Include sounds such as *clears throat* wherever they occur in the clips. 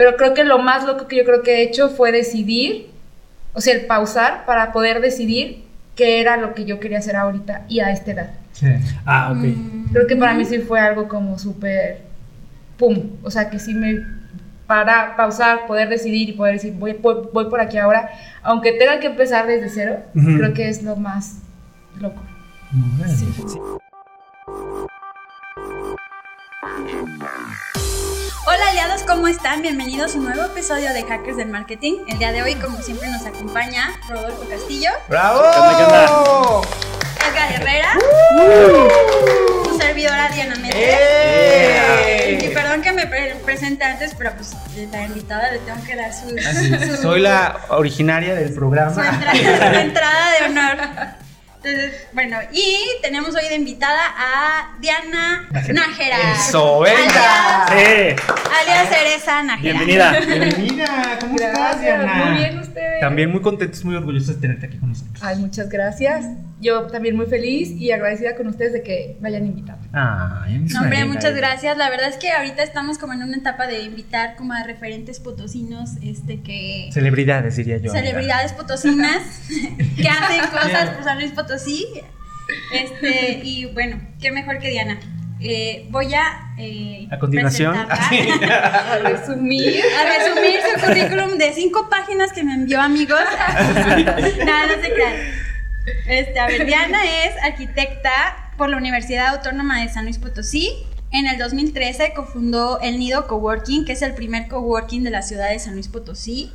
Pero creo que lo más loco que yo creo que he hecho fue decidir, o sea, el pausar para poder decidir qué era lo que yo quería hacer ahorita y a esta edad. Sí. Ah, ok. Mm. Creo que para mí sí fue algo como súper, pum, o sea, que sí me para pausar, poder decidir y poder decir, voy, voy, voy por aquí ahora, aunque tenga que empezar desde cero, creo que es lo más loco. Órale. Hola aliados, ¿cómo están? Bienvenidos a un nuevo episodio de Hackers del Marketing. El día de hoy, como siempre, nos acompaña Rodolfo Castillo, ¡Bravo! Edgar Herrera, su servidora Diana Méndez. ¡Eh! Y perdón que me pre- presente antes, pero pues la invitada le tengo que dar su, Así, su- Soy la originaria del su programa. entrada, su entrada de honor. Entonces, bueno, y tenemos hoy de invitada a Diana Nájera. Eso, venga. Alias, Sí. alias Cereza Nájera. Bienvenida. Bienvenida, ¿cómo estás, Diana? muy bien ustedes. También muy contentos, muy orgullosos de tenerte aquí con nosotros. Ay, muchas gracias. Yo también muy feliz y agradecida con ustedes de que me hayan invitado. Ay, mis No, hombre, muchas gracias. La verdad es que ahorita estamos como en una etapa de invitar como a referentes potosinos, este que Celebridades, diría yo. celebridades potosinas *laughs* que hacen cosas por San Luis Potosí. Este, y bueno, qué mejor que Diana. Eh, voy a eh, A continuación. presentarla. *laughs* A resumir. a resumir su currículum de cinco páginas que me envió amigos. *laughs* Nada, no se crean. Este, a ver, Diana es arquitecta por la Universidad Autónoma de San Luis Potosí. En el 2013 cofundó el Nido Coworking, que es el primer coworking de la ciudad de San Luis Potosí.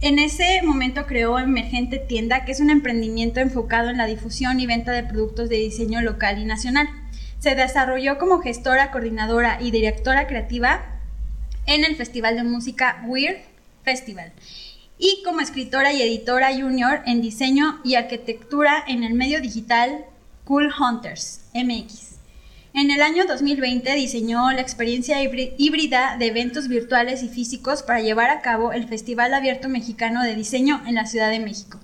En ese momento creó Emergente Tienda, que es un emprendimiento enfocado en la difusión y venta de productos de diseño local y nacional. Se desarrolló como gestora, coordinadora y directora creativa en el Festival de Música Weird Festival y como escritora y editora junior en diseño y arquitectura en el medio digital Cool Hunters MX. En el año 2020 diseñó la experiencia híbri- híbrida de eventos virtuales y físicos para llevar a cabo el Festival Abierto Mexicano de Diseño en la Ciudad de México.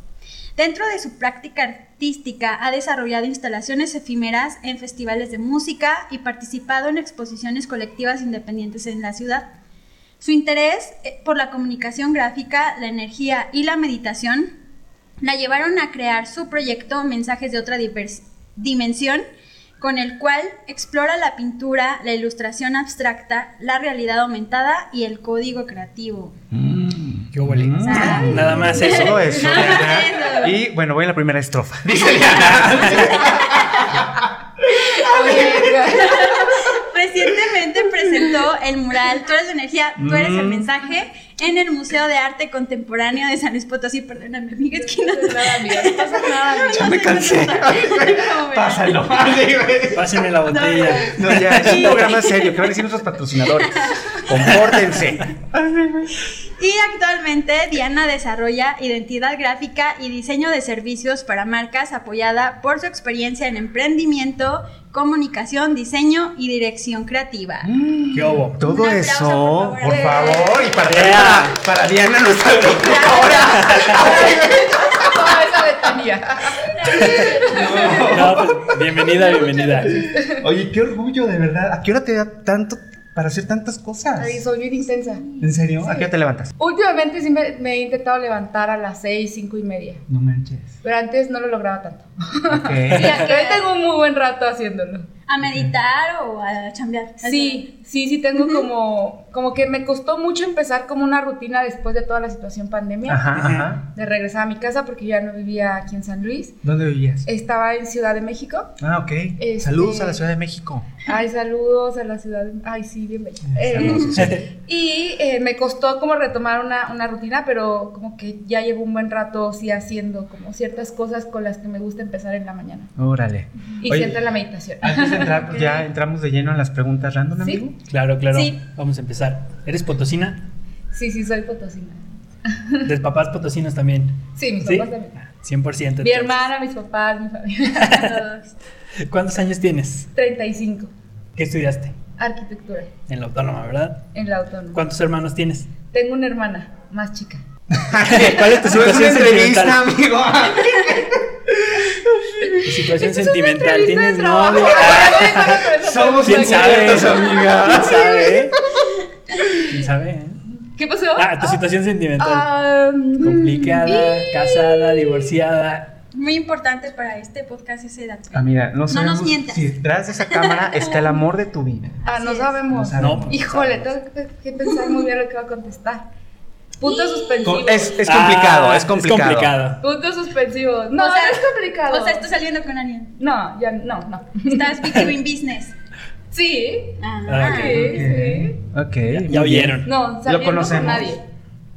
Dentro de su práctica artística ha desarrollado instalaciones efímeras en festivales de música y participado en exposiciones colectivas independientes en la ciudad. Su interés eh, por la comunicación gráfica, la energía y la meditación la llevaron a crear su proyecto Mensajes de otra dimensión, con el cual explora la pintura, la ilustración abstracta, la realidad aumentada y el código creativo. Mm. Ay. Nada más eso. Todo eso, Nada más Diana. eso. Y bueno, voy a la primera estrofa. *laughs* Dice Diana. *laughs* *laughs* Recientemente presentó el mural Tú eres la energía, tú eres el Mm. mensaje en el Museo de Arte Contemporáneo de San Luis Potosí. Perdóname, amiga, es que no pasa nada, amiga, no pasa *laughs* nada, amiga. Ya me cansé. *laughs* Pásalo. Pásenme la botella. No, ya, es un programa serio. ¿Qué van a decir nuestros patrocinadores? Compórtense. *laughs* Y actualmente Diana desarrolla identidad gráfica y diseño de servicios para marcas apoyada por su experiencia en emprendimiento, comunicación, diseño y dirección creativa. ¿Qué hubo? Todo aplauso, eso, por por favor. y para, Yeah. para, para Diana, nuestra. No, pues, bienvenida, bienvenida. Oye, qué orgullo, de verdad. ¿A qué hora te da tanto para hacer tantas cosas? Ay, soy bien intensa. ¿En serio? ¿A qué te levantas? Últimamente sí me, me he intentado levantar a las 6, 5 y media. No manches. Pero antes no lo lograba tanto. Ok. *laughs* Hoy tengo un muy buen rato haciéndolo. ¿A meditar o a chambear? Sí, sí, sí tengo como, como que me costó mucho empezar como una rutina después de toda la situación pandemia. Ajá, ajá. De regresar a mi casa porque yo ya no vivía aquí en San Luis. ¿Dónde vivías? Estaba en Ciudad de México. Ah, ok. Este- Saludos a la Ciudad de México. Ay, saludos a la ciudad. de- Ay, sí, bien bella. Eh, Saludos, sí. *laughs* y eh, me costó como retomar una, una rutina, pero como que ya llevo un buen rato sí haciendo como ciertas cosas con las que me gusta empezar en la mañana. Órale. Y Oye, siento en la meditación. Antes de entrar, pues ya entramos de lleno en las preguntas random, Sí. amigo. Claro, claro. Sí. Vamos a empezar. ¿Eres potosina? Sí, sí, soy potosina. ¿De papás potosinos también? Sí, mis ¿Sí? papás también. 100%. Mi entonces. hermana, mis papás, mi familia. *laughs* Todos. ¿Cuántos años tienes? 35. ¿Qué estudiaste? Arquitectura En la autónoma, ¿verdad? en la autónoma. ¿Cuántos hermanos tienes? Tengo una hermana más chica. *laughs* ¿Cuál es tu No es una situación sentimental? amigo. Tu situación sentimental. ¿Tienes *laughs* eso Somos ¿Quién sabe? amiga. ¿Quién sabe? ¿Quién sabe? eh? ¿Qué pasó? Ah, tu situación sentimental. Ah, mm, Complicada, y- casada, divorciada. Muy importante para este podcast ese dato. Ah, mira, no, No sabemos nos mientas. si detrás de esa cámara está el amor de tu vida. Ah, no sabemos. No sabemos. No. Híjole, tengo que, que pensar muy bien lo que va a contestar. Puntos suspensivos. Es, es complicado, Ah, es complicado. Es complicado. Puntos suspensivos. No, O sea, no es complicado. O sea, estás saliendo con alguien. No, ya no, no. Estás between business. Sí. Ah, Sí, ok. sí. Ok. Ya oyeron. No, saliendo conocemos. con nadie.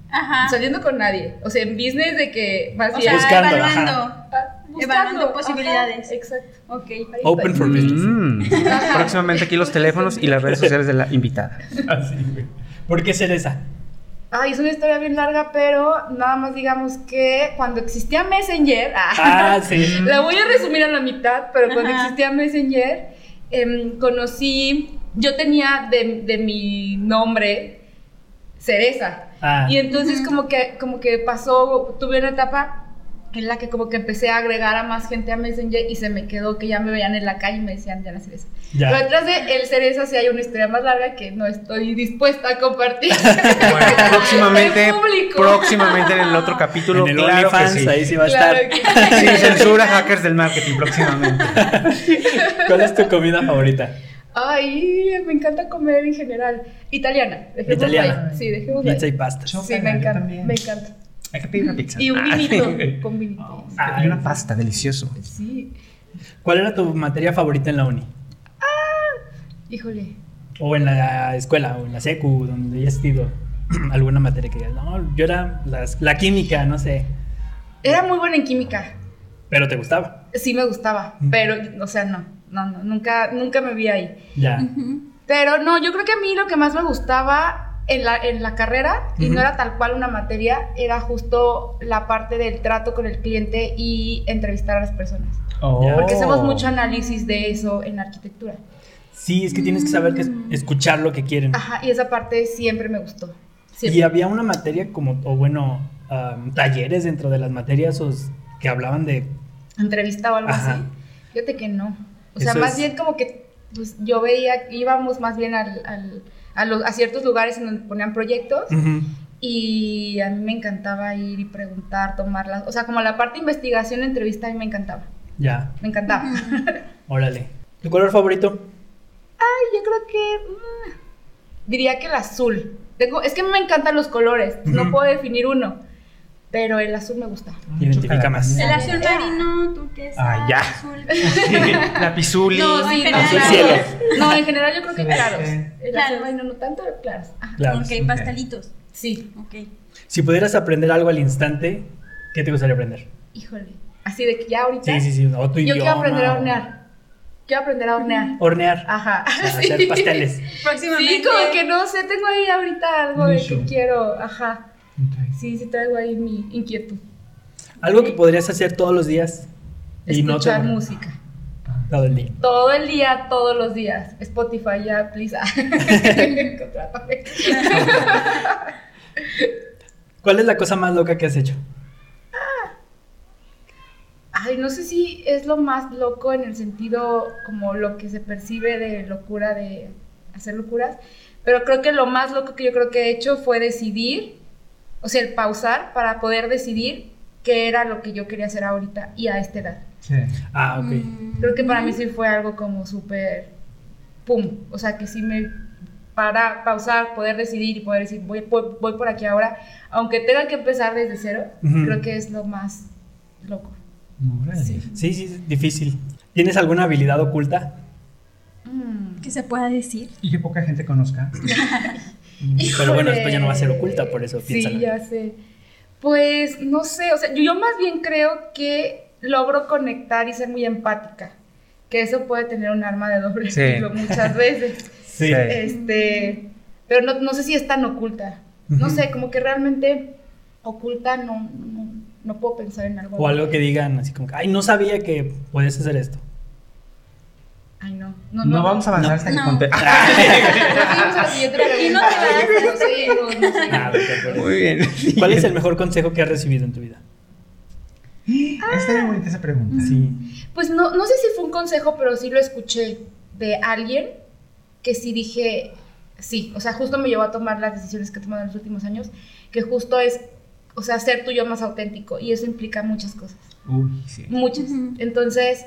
Ajá. Saliendo con nadie. O sea, en business de que más O sea, Buscando, evaluando. Ah, evaluando posibilidades. Ajá, exacto. Ok. Open for business. Mm. Próximamente aquí los teléfonos y las redes sociales de la invitada. *laughs* Así, güey. ¿Por qué Cereza? Ay, es una historia bien larga, pero nada más digamos que cuando existía Messenger, Ah, *laughs* sí. la voy a resumir a la mitad, pero cuando Ajá. existía Messenger, em, conocí, yo tenía de, de mi nombre Cereza. Ah. Y entonces como que, como que pasó, tuve una etapa en la que como que empecé a agregar a más gente a Messenger y se me quedó que ya me veían en la calle y me decían Diana Cereza. Ya. Pero detrás de el Cereza sí hay una historia más larga que no estoy dispuesta a compartir. *laughs* Bueno, *laughs* próximamente, En público. próximamente en el otro capítulo, en el claro que sí. ahí sí va a Claro estar. que. Sin censura, hackers del marketing, próximamente. *laughs* ¿Cuál es tu comida favorita? Ay, me encanta comer en general. Italiana. Italiana. ahí. Sí, dejémoslo Pizza y ahí. pastas. Chop. Sí, me encanta. Me encanta. Hay que pedir una pizza. Y un Ah. vinito. con vinito. Y una pasta, delicioso. Sí. ¿Cuál era tu materia favorita en la uni? Híjole. O en la escuela, o en la secu, donde hayas sido *clears throat* alguna materia que digas, no, yo era las- la química, no sé, Era muy buena en química. pero te gustaba. Sí me gustaba, pero, o sea, no, no, no, nunca, nunca me vi ahí. Ya. Pero no, yo creo que a mí lo que más me gustaba en la, en la carrera, y no era tal cual una materia, era justo la parte del trato con el cliente y entrevistar a las personas. Oh. Porque hacemos mucho análisis de eso en arquitectura. Sí, es que tienes que saber que es- escuchar lo que quieren. Ajá, y esa parte siempre me gustó. Y había una materia como, o bueno, talleres dentro de las materias o que hablaban de... Entrevista o algo Ajá. así. Fíjate que no. O sea, Eso más es- bien como que pues, yo veía, íbamos más bien al, al- a, los- a ciertos lugares en donde ponían proyectos. Y a mí me encantaba ir y preguntar, tomarlas. O sea, como la parte de investigación, entrevista, a mí me encantaba. Ya, Me encantaba. *laughs* *laughs* órale. ¿Tu color favorito? Ay, yo creo que. mm, diría que el azul. Tengo, es que me encantan los colores. No puedo definir uno. Pero el azul me gusta. Identifica más. El azul marino, turquesa, Ah, ya. azul. *laughs* La pizuli. No, sí, en claros. Cielo. No, en general yo creo que Celeste. claros. El Claros. azul marino no tanto, pero claros. Ah, Claro. Ok, sí. pastelitos. sí, Ok. Si pudieras aprender algo al instante, ¿qué te gustaría aprender? híjole. Así de que ya ahorita. Sí, sí, sí. O tu Yo quiero aprender a hornear. Quiero aprender a hornear. Hornear. Ajá. O sea, Sí. *laughs* hacer pasteles. *laughs* Próximamente. Sí, como que no sé, tengo ahí ahorita algo de que quiero, ajá. Sí, sí traigo ahí mi inquietud. Algo que podrías hacer todos los días y no te Escuchar música. todo el día. Todo el día, todos los días. Spotify ya, please. *laughs* Contrátame. ¿Cuál es la cosa más loca que has hecho? Ay, no sé si es lo más loco en el sentido como lo que se percibe de locura, de hacer locuras, pero creo que lo más loco que yo creo que he hecho fue decidir, o sea, el pausar para poder decidir qué era lo que yo quería hacer ahorita y a esta edad. Sí. Ah, ok. Mm. Creo que para mí sí fue algo como súper, pum, o sea, que sí me para pausar, poder decidir y poder decir, voy, voy, voy por aquí ahora, aunque tenga que empezar desde cero, Ujú. creo que es lo más loco. Sí. Sí, sí, es difícil. ¿Tienes alguna habilidad oculta? Mm. Que se pueda decir. Y que poca gente conozca. *laughs* Pero bueno, después ya no va a ser oculta, por eso Sí, ya sé. Pues no sé, o sea, yo, yo más bien creo que logro conectar y ser muy empática. Que eso puede tener un arma de doble Sí. filo muchas *laughs* veces. Sí. Este, pero no, no sé si es tan oculta. No sé, como que realmente oculta no, no, no puedo pensar en algo. O algo que digan así como, que, ay, no sabía que podías hacer esto. Ay, no. No, No, vamos a avanzar No. hasta que No. *laughs* no. No no, no. Ah, acuerdo. Muy bien. ¿Cuál es el mejor consejo que has recibido en tu vida? Está bien bonita esa pregunta. Sí. Pues no, no sé si fue un consejo, pero sí lo escuché de alguien que sí dije, sí, o sea, justo me llevó a tomar las decisiones que he tomado en los últimos años, que justo es, o sea, ser tú yo más auténtico y eso implica muchas cosas, Uy, sí. muchas. Entonces,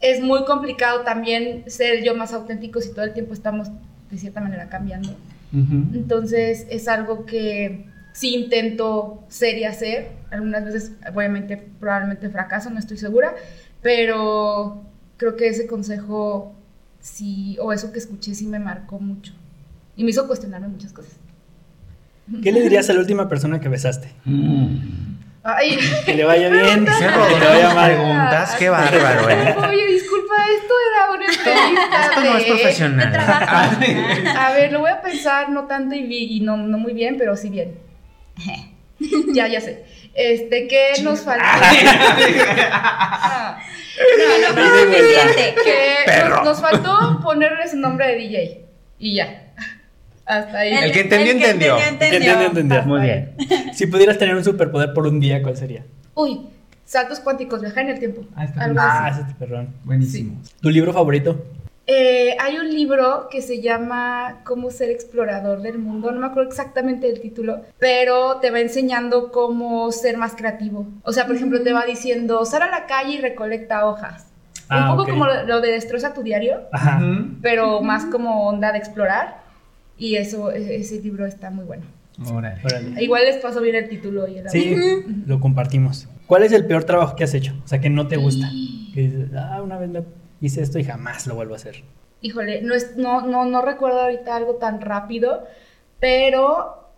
es muy complicado también ser yo más auténtico si todo el tiempo estamos de cierta manera cambiando. Entonces es algo que sí intento ser y hacer. Algunas veces, obviamente, probablemente fracaso, no estoy segura, pero creo que ese consejo sí, o eso que escuché sí me marcó mucho y me hizo cuestionarme muchas cosas. ¿Qué le dirías a la última persona que besaste? Mm. Ay, Que le vaya bien, que le vaya mal. preguntas, qué bárbaro, ¿eh? Oye, disculpa, esto era una entrevista. Esto no es de- profesional. A ver, lo voy a pensar no tanto y, vi- y no, no muy bien, pero sí bien. *laughs* ya, ya sé. Este, ¿qué nos faltó? Ah. No, no, no. Suficiente. que Perro. nos, nos faltó ponerle su nombre de DJ. Hasta ahí. El que entendió, entendió. Que entiende, entendió. Muy bien. *laughs* Si pudieras tener un superpoder por un día, ¿cuál sería? Uy, saltos cuánticos, viajar en el tiempo. Ah, está Algo. Ah, así. ese es perrón. Buenísimo. ¿Tu libro favorito? Eh, hay un libro que se llama Cómo ser explorador del mundo. No me acuerdo exactamente del título, pero te va enseñando cómo ser más creativo. O sea, por ejemplo, te va diciendo, sal a la calle y recolecta hojas. Ah, un poco ok. como lo, lo de destroza tu diario, Ajá. Pero más como onda de explorar. Y eso, e- ese libro está muy bueno. Órale. Órale. Igual les paso bien el título y el Sí, lo compartimos. ¿Cuál es el peor trabajo que has hecho? O sea, que no te gusta. *gasps* Que dices, ah, una vez hice esto y jamás lo vuelvo a hacer. Híjole, no, es, no, no, no recuerdo ahorita algo tan rápido, pero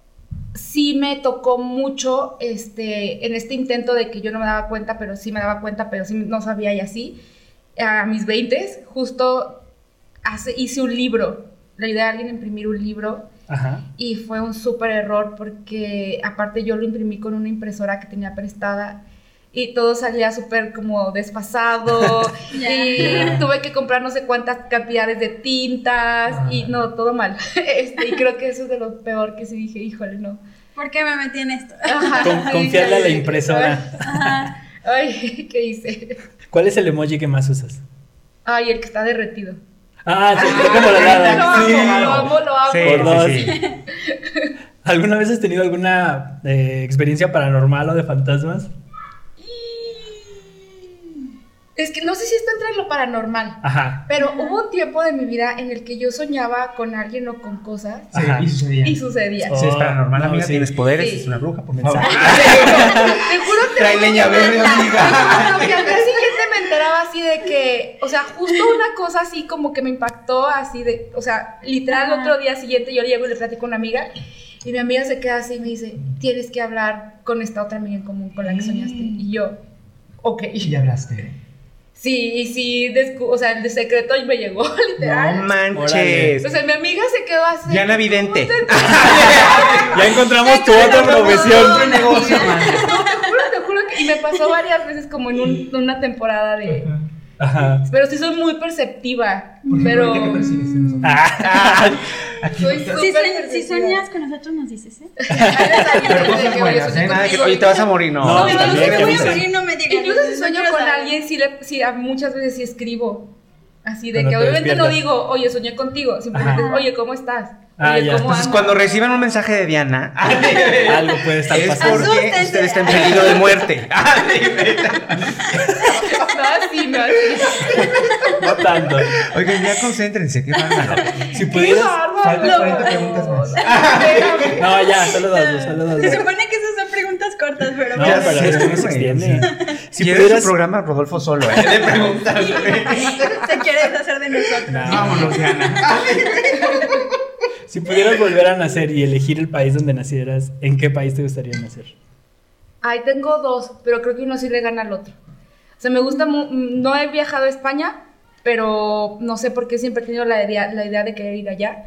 sí me tocó mucho este, en este intento de que yo no me daba cuenta, pero sí me daba cuenta, pero sí no sabía y así. A mis 20, justo hace, hice un libro. Le ayudé a alguien a imprimir un libro Ajá. y fue un súper error porque aparte yo lo imprimí con una impresora que tenía prestada y todo salía súper como desfasado *laughs* Ya. y Ya. tuve que comprar no sé cuántas cantidades de tintas y no, todo mal. *laughs* Este, y creo que eso es de lo peor que sí dije, híjole, no. ¿Por qué me metí en esto? Con- confiarle a la impresora. Ajá. Ay, *laughs* ¿qué hice? ¿Cuál es el emoji que más usas? Ay, el que está derretido. Ah, sí, está como la Lo nada. amo, Sí. lo amo, lo amo. Sí, Por dos. sí, sí. *laughs* ¿Alguna vez has tenido alguna eh, experiencia paranormal o de fantasmas? Es que no sé si esto entra en lo paranormal. Ajá. Pero hubo un tiempo de mi vida en el que yo soñaba con alguien o con cosas Sí, Ajá. y sucedía. y sucedía. Oh. Si es paranormal, No, amiga, sí. tienes poderes, Sí. es una bruja, por Mensaje. *laughs* Te juro, te Trae leña que verde, amiga. te juro que al día siguiente me enteraba así de que, o sea, justo una cosa así como que me impactó así de, o sea, literal Ajá. otro día siguiente yo llego y le platico a una amiga y mi amiga se queda así y me dice, tienes que hablar con esta otra amiga en común con la que soñaste. Y yo, ok. Y ya hablaste. Sí, y sí, descu- o sea, el de secreto me llegó, *laughs* literal. No manches. o sea, mi amiga se quedó así. Diana Vidente. ¿cómo te *laughs* Ya *laughs* encontramos tu otra profesión. Otro negocio, man. No, te juro, te juro que. Y me pasó varias veces como en un- una temporada de. Ajá. Pero sí soy muy perceptiva. Pero. que percibes. Ah, *laughs* Aquí Soy súper Si, sueñas, si sueñas con nosotros, nos dices, ¿eh? *laughs* Pero cosas buenas, ¿eh? Nada que, oye, te vas a morir, no. No, No, no, no, no, morir, no me digas. Incluso si No sueño con alguien, sí, le, sí, muchas veces sí escribo. Así de Cuando que te obviamente no digo, oye, soñé contigo. Simplemente, Ajá. oye, ¿cómo estás? Ah, Oye, ya. ¿cómo Entonces, andas? cuando reciban un mensaje de Diana, *laughs* algo puede estar es pasando. porque Asústense. usted está en peligro de muerte. No, sí, no, sí. No tanto. Oigan, ya concéntrense, qué bárbaro. *laughs* Si ¡Qué pudieras. bárbaro! faltan 40 preguntas más. *laughs* No, ya, solo dos, solo dos. Se supone que esas son preguntas cortas, pero No, pero es que no se extiende. Si pudieras. programa, Rodolfo solo, ¿eh? De preguntas, se quiere deshacer de nosotros. No. Vámonos, Diana. Si pudieras volver a nacer y elegir el país donde nacieras, ¿en qué país te gustaría nacer? Ay, tengo dos, pero creo que uno sí le gana al otro. O sea, me gusta, mu- no he viajado a España, pero no sé por qué siempre he tenido la idea, la idea de querer ir allá.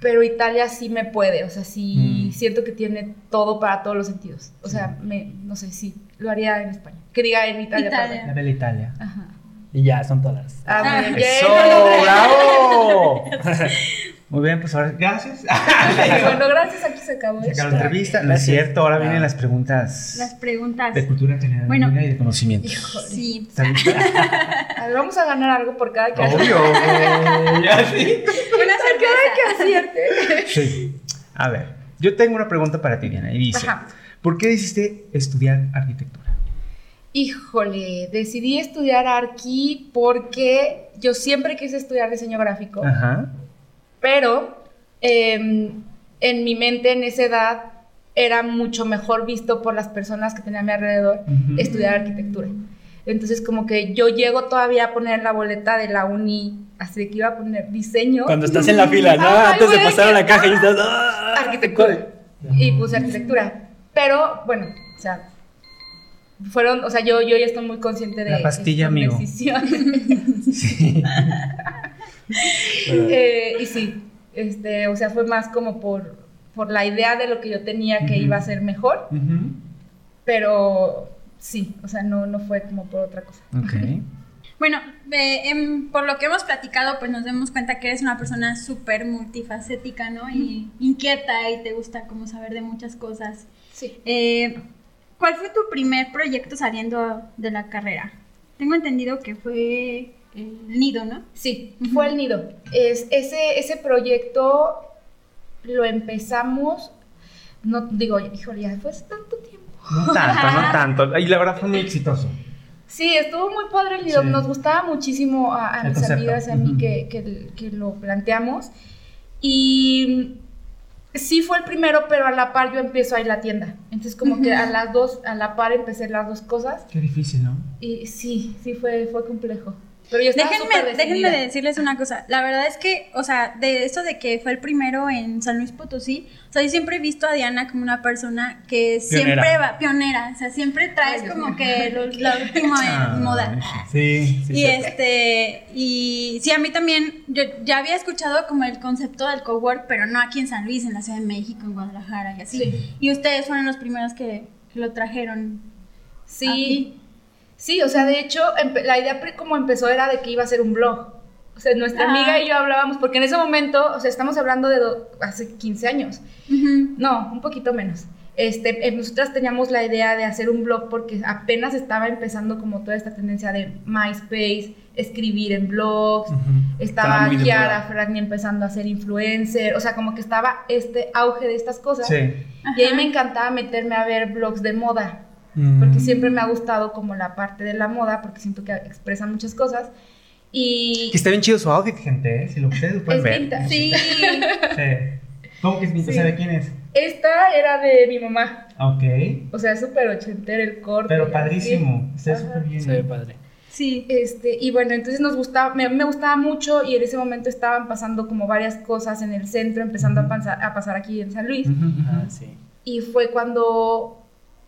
Pero Italia sí me puede, o sea, sí Mm. siento que tiene todo para todos los sentidos. O sea, me, no sé, sí, lo haría en España. Que diga en Italia. Italia. perdón. La bella Italia. Ajá. Y ya, son todas. Ah, muy bien. ¡Bravo! *laughs* Muy bien, pues ahora, gracias. bueno, gracias, aquí se acabó Se acabó la entrevista. No es cierto, ahora Ah. vienen las preguntas Las preguntas. de cultura general Bueno. y de conocimiento. Sí. *laughs* A ver, vamos a ganar algo por cada que Obvio. *laughs* ya sí. Una cerveza. que acierte. Sí. A ver, yo tengo una pregunta para ti, Diana, y dice: Ajá. ¿Por qué decidiste estudiar arquitectura? Híjole, decidí estudiar Arqui porque yo siempre quise estudiar diseño gráfico, Ajá. pero em, en mi mente en esa edad era mucho mejor visto por las personas que tenía a mi alrededor estudiar arquitectura. Entonces como que yo llego todavía a poner la boleta de la uni, así que iba a poner diseño. Cuando estás en la fila, ¿no? Ay, Antes de pasar a la caja y estás. ¡ah! arquitectura. Y puse arquitectura. Pero, bueno, o sea, fueron, o sea, yo, yo ya estoy muy consciente de La pastilla, amigo. *laughs* Sí. *laughs* Eh, y sí, este, o sea, fue más como por, por la idea de lo que yo tenía que iba a ser mejor, pero sí, o sea, no, no fue como por otra cosa. *laughs* Bueno, eh, em, por lo que hemos platicado, pues nos damos cuenta que eres una persona súper multifacética, ¿no? Y inquieta y te gusta como saber de muchas cosas. Sí. Eh, ¿Cuál fue tu primer proyecto saliendo de la carrera? Tengo entendido que fue el nido, ¿no? Sí, fue el nido. Es, ese, ese proyecto lo empezamos, no digo, híjole, ya fue hace tanto tiempo. No tanto, no tanto. Y la verdad fue muy exitoso. Sí, estuvo muy padre el nido. Sí. Nos gustaba muchísimo a, mis concepto. amigas y a mí que- que lo planteamos. Y sí fue el primero, pero a la par yo empiezo a ir a la tienda. Entonces como que a las dos, a la par empecé las dos cosas. Qué difícil, ¿no? Y sí, sí fue, fue complejo. Pero yo Déjenme, déjenme decirles una cosa. La verdad es que, o sea, de esto de que fue el primero en San Luis Potosí, o sea, yo siempre he visto a Diana como una persona que siempre va, pionera, o sea, siempre traes Ay, como que lo, lo último en *laughs* Ah, moda. Sí, sí. Y sí. este, y sí, a mí también, yo ya había escuchado como el concepto del cowork, pero no aquí en San Luis, en la Ciudad de México, en Guadalajara y así. Sí. Y ustedes fueron los primeros que, que lo trajeron. Sí, sí, o sea, de hecho, la idea como empezó era de que iba a ser un blog. O sea, nuestra Ajá. amiga y yo hablábamos, porque en ese momento, o sea, estamos hablando de hace 15 años. No, un poquito menos. Este, eh, nosotras teníamos la idea de hacer un blog porque apenas estaba empezando como toda esta tendencia de MySpace, escribir en blogs, estaba Kiara moda. Fragni empezando a ser influencer, o sea, como que estaba este auge de estas cosas. Sí. Y ahí Ajá. me encantaba meterme a ver blogs de moda, Mm. porque siempre me ha gustado como la parte de la moda, porque siento que expresan muchas cosas. Y Que está bien chido su outfit, gente, ¿eh? Si lo ustedes lo pueden es ver. vintage. Sí. *laughs* Sí. ¿Cómo que es vintage? Sí. ¿Sabe quién es? Esta era de mi mamá. Ok. O sea, súper ochentero el corte. Pero así. padrísimo. Está súper bien. Se ve padre. Sí. Este, y bueno, entonces nos gustaba, me, me gustaba mucho y en ese momento estaban pasando como varias cosas en el centro, empezando a, pasar, a pasar aquí en San Luis. Ujú, ujú. Ah, sí. Y fue cuando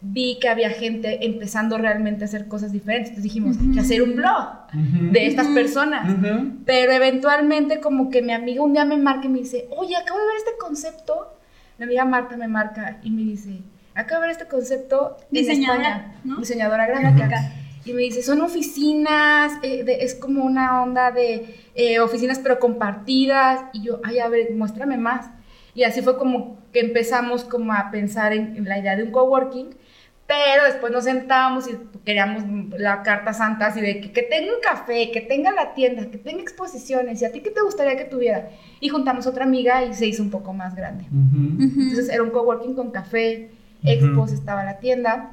vi que había gente empezando realmente a hacer cosas diferentes. Entonces dijimos, hay que hacer un blog Ujú. de estas personas. Ujú. Pero eventualmente como que mi amiga un día me marca y me dice, oye, acabo de ver este concepto. Mi amiga Marta me marca y me dice, acabo de ver este concepto en Diseñadora, España, ¿no? diseñadora gráfica. Gráfica. Y me dice, son oficinas, eh, de- es como una onda de eh, oficinas pero compartidas. Y yo, ay, a ver, muéstrame más. Y así fue como que empezamos como a pensar en, en la idea de un coworking. Pero después nos sentábamos y queríamos la carta santa así de que, que tenga un café, que tenga la tienda, que tenga exposiciones. ¿Y a ti qué te gustaría que tuviera? Y juntamos otra amiga y se hizo un poco más grande. Ujú. Ujú. Entonces era un coworking con café, Ujú. expos, estaba la tienda.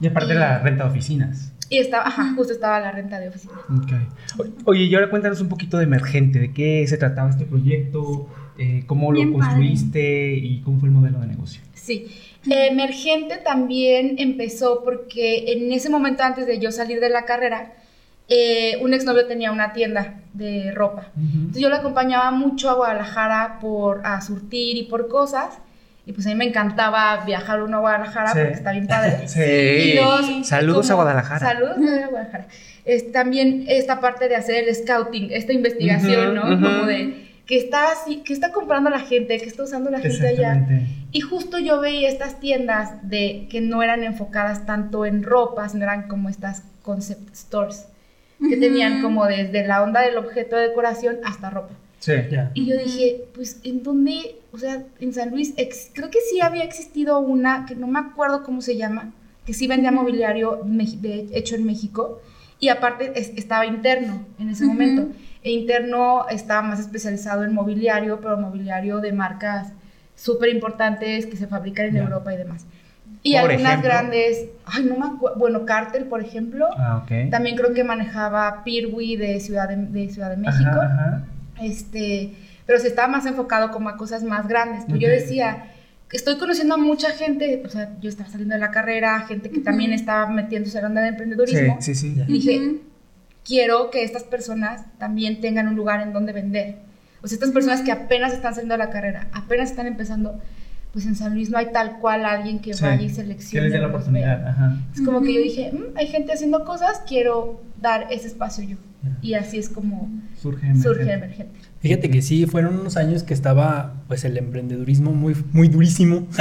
Y aparte Y- la renta de oficinas. Y estaba, ajá, justo estaba la renta de oficina. Ok. O- Oye, y ahora cuéntanos un poquito de Emergente, de qué se trataba este proyecto, eh, cómo lo Bien padre. construiste y cómo fue el modelo de negocio. Sí. Emergente también empezó porque en ese momento antes de yo salir de la carrera, eh, un exnovio tenía una tienda de ropa. Entonces yo lo acompañaba mucho a Guadalajara por, a surtir y por cosas. Y pues a mí me encantaba viajar uno a Guadalajara Sí. porque está bien padre. *laughs* Sí. Y dos, Saludos a Guadalajara. Saludos a Guadalajara. Es también esta parte de hacer el scouting, esta investigación, ¿no? Como de que está así, que está comprando la gente, que está usando la gente allá. Exactamente. Y justo yo veía estas tiendas de que no eran enfocadas tanto en ropa, sino eran como estas concept stores, que tenían como desde la onda del objeto de decoración hasta ropa. Sí. Ya. Y yo dije, pues, ¿en dónde? O sea, en San Luis, ex- creo que sí había existido una, que no me acuerdo cómo se llama, que sí vendía mobiliario de- hecho en México, y aparte es- estaba interno en ese momento. E interno estaba más especializado en mobiliario, pero mobiliario de marcas súper importantes que se fabrican en. Europa y demás. Y Por algunas ejemplo. grandes, ay, no me acuerdo, bueno, Cartel, por ejemplo, Ah, ok. también creo que manejaba Pirwi de Ciudad de, de Ciudad de México. Ajá, ajá. Este, pero se estaba más enfocado como a cosas más grandes. Pero yo decía, estoy conociendo a mucha gente, o sea, yo estaba saliendo de la carrera, gente que también estaba metiéndose en la onda de emprendedurismo. Sí, sí, sí. Ya. Y dije, quiero que estas personas también tengan un lugar en donde vender. O sea, estas personas que apenas están saliendo de la carrera, apenas están empezando, pues en San Luis no hay tal cual alguien que Sí. vaya y Que seleccione. les dé la oportunidad. Ajá. Es como que yo dije, "Mm, hay gente haciendo cosas, quiero dar ese espacio yo. Y así es como Surge surge emergente. Fíjate que sí, fueron unos años que estaba pues el emprendedurismo muy, muy durísimo *laughs*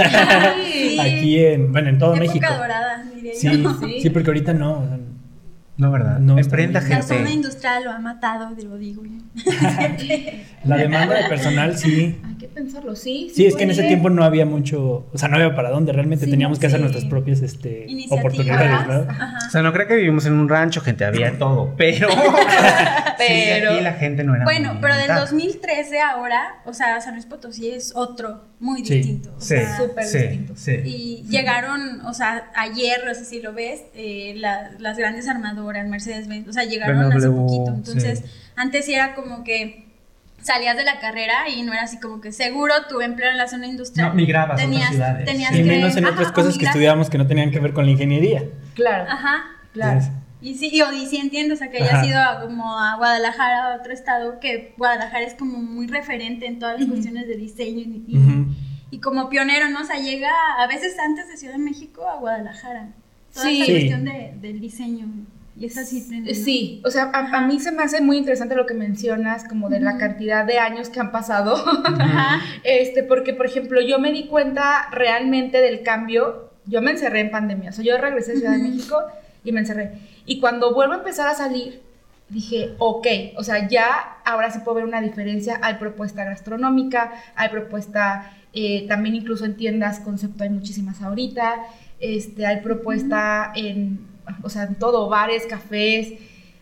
Sí. aquí en, bueno, en todo Época México. dorada, diría Sí, yo. Sí. sí, porque ahorita no. No, ¿verdad? No, Emprenda muy- La zona gente. industrial lo ha matado, te lo digo. *laughs* la demanda de personal sí. Hay que pensarlo, sí. Sí, es que en ese tiempo no había mucho, o sea, no había para dónde, realmente Sí, teníamos que hacer nuestras propias este, oportunidades, ¿verdad? Ajá. O sea, no creo que vivimos en un rancho, gente, había todo, *laughs* pero... Pero- *laughs* Sí, aquí la gente no era Bueno, muy pero del orientada. 2013 ahora, o sea, San Luis Potosí es otro, muy Sí, distinto. o Sí, sea, súper sí, distinto. sí. Y llegaron, o sea, ayer, no sé si lo ves, eh, la- las grandes armadoras, Mercedes-Benz, o sea, llegaron hace BMW, poquito. Entonces, sí. antes sí era como que salías de la carrera y no era así como que seguro tu empleo en la zona industrial. No, migrabas a otras tenías, ciudades. tenías Y que- menos en ajá, otras cosas que estudiábamos que no tenían que ver con la ingeniería. Claro, Ajá. claro. Entonces, Y sí, y, o- y sí entiendo, o sea, que hayas ido a, como a Guadalajara, a otro estado, que Guadalajara es como muy referente en todas las cuestiones de diseño y, y- Ujú. y como pionero, ¿no? O sea, llega a veces antes de Ciudad de México a Guadalajara. Toda Sí. esa cuestión de, del diseño. Y es así. ¿no? Sí, o sea, a, a mí se me hace muy interesante lo que mencionas, como de la cantidad de años que han pasado. Ajá. *laughs* Este, porque, por ejemplo, yo me di cuenta realmente del cambio. Yo me encerré en pandemia. O sea, yo regresé a Ciudad de. México y me encerré. Y cuando vuelvo a empezar a salir, dije, ok, o sea, ya ahora sí puedo ver una diferencia. Hay propuesta gastronómica, hay propuesta eh, también incluso en tiendas concepto, hay muchísimas ahorita. Este, hay propuesta en, o sea, todo, bares, cafés.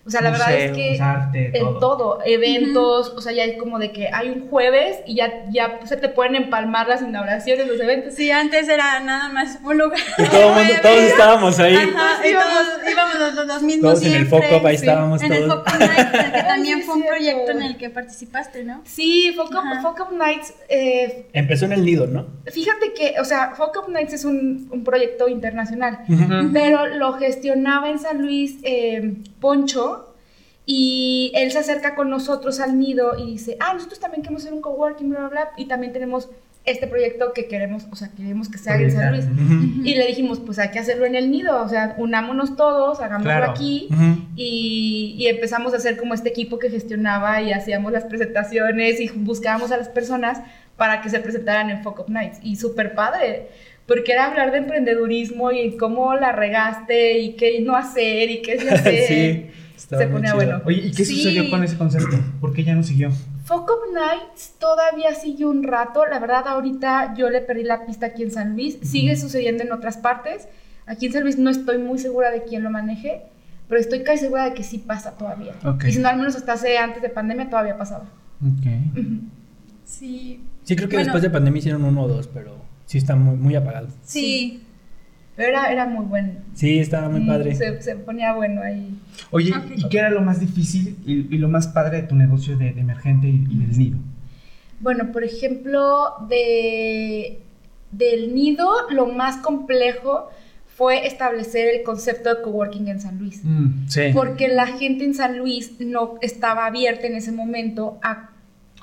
O sea, la verdad es que arte, en todo. todo, eventos, o sea, ya es como de que hay un jueves y ya, ya se te pueden empalmar las inauguraciones, los eventos. Sí, antes era nada más un lugar. Y todo el mundo, *laughs* todos estábamos ahí. Ajá, y todos íbamos los, los mismos Todos en el siempre. foco, ahí sí. estábamos En el todos. Foco Night, que *laughs* también sí, fue un cierto. proyecto en el que participaste, ¿no? Sí, Up Nights, eh, Empezó en el nido, ¿no? fíjate que, o sea, Folk Up Nights es un, un proyecto internacional, Ujú. pero lo gestionaba en San Luis eh, Poncho. Y él se acerca con nosotros al nido y dice, ah, nosotros también queremos hacer un coworking, bla, bla, bla, y también tenemos este proyecto que queremos, o sea, queremos que se haga en San Luis. Y le dijimos, pues hay que hacerlo en el nido, o sea, unámonos todos, hagámoslo Claro. aquí. Ujú. Y, y empezamos a hacer como este equipo que gestionaba y hacíamos las presentaciones y buscábamos a las personas para que se presentaran en Folk Up Nights. Y súper padre, porque era hablar de emprendedurismo y cómo la regaste y qué no hacer y qué sí *laughs* hacer. Sí, estaba Se ponía bueno. Oye, ¿y qué Sí. sucedió con ese concepto? ¿Por qué ya no siguió? Folk Up Nights todavía sigue un rato. La verdad, ahorita yo le perdí la pista aquí en San Luis. Sigue sucediendo en otras partes. Aquí en San Luis no estoy muy segura de quién lo maneje, pero estoy casi segura de que sí pasa todavía. Ok. Y si no, al menos hasta hace antes de pandemia todavía pasaba. Ok. Sí. Sí, creo que Bueno. después de pandemia hicieron uno o dos, pero sí está muy, muy apagado. Sí. Pero era, era muy bueno. Sí, estaba muy Mm, padre. Se, se ponía bueno ahí. Oye, Ok. ¿y qué era lo más difícil y, y lo más padre de tu negocio de, de emergente y, y del nido? Bueno, por ejemplo, de, del nido, lo más complejo fue establecer el concepto de coworking en San Luis. Mm, sí. Porque la gente en San Luis no estaba abierta en ese momento a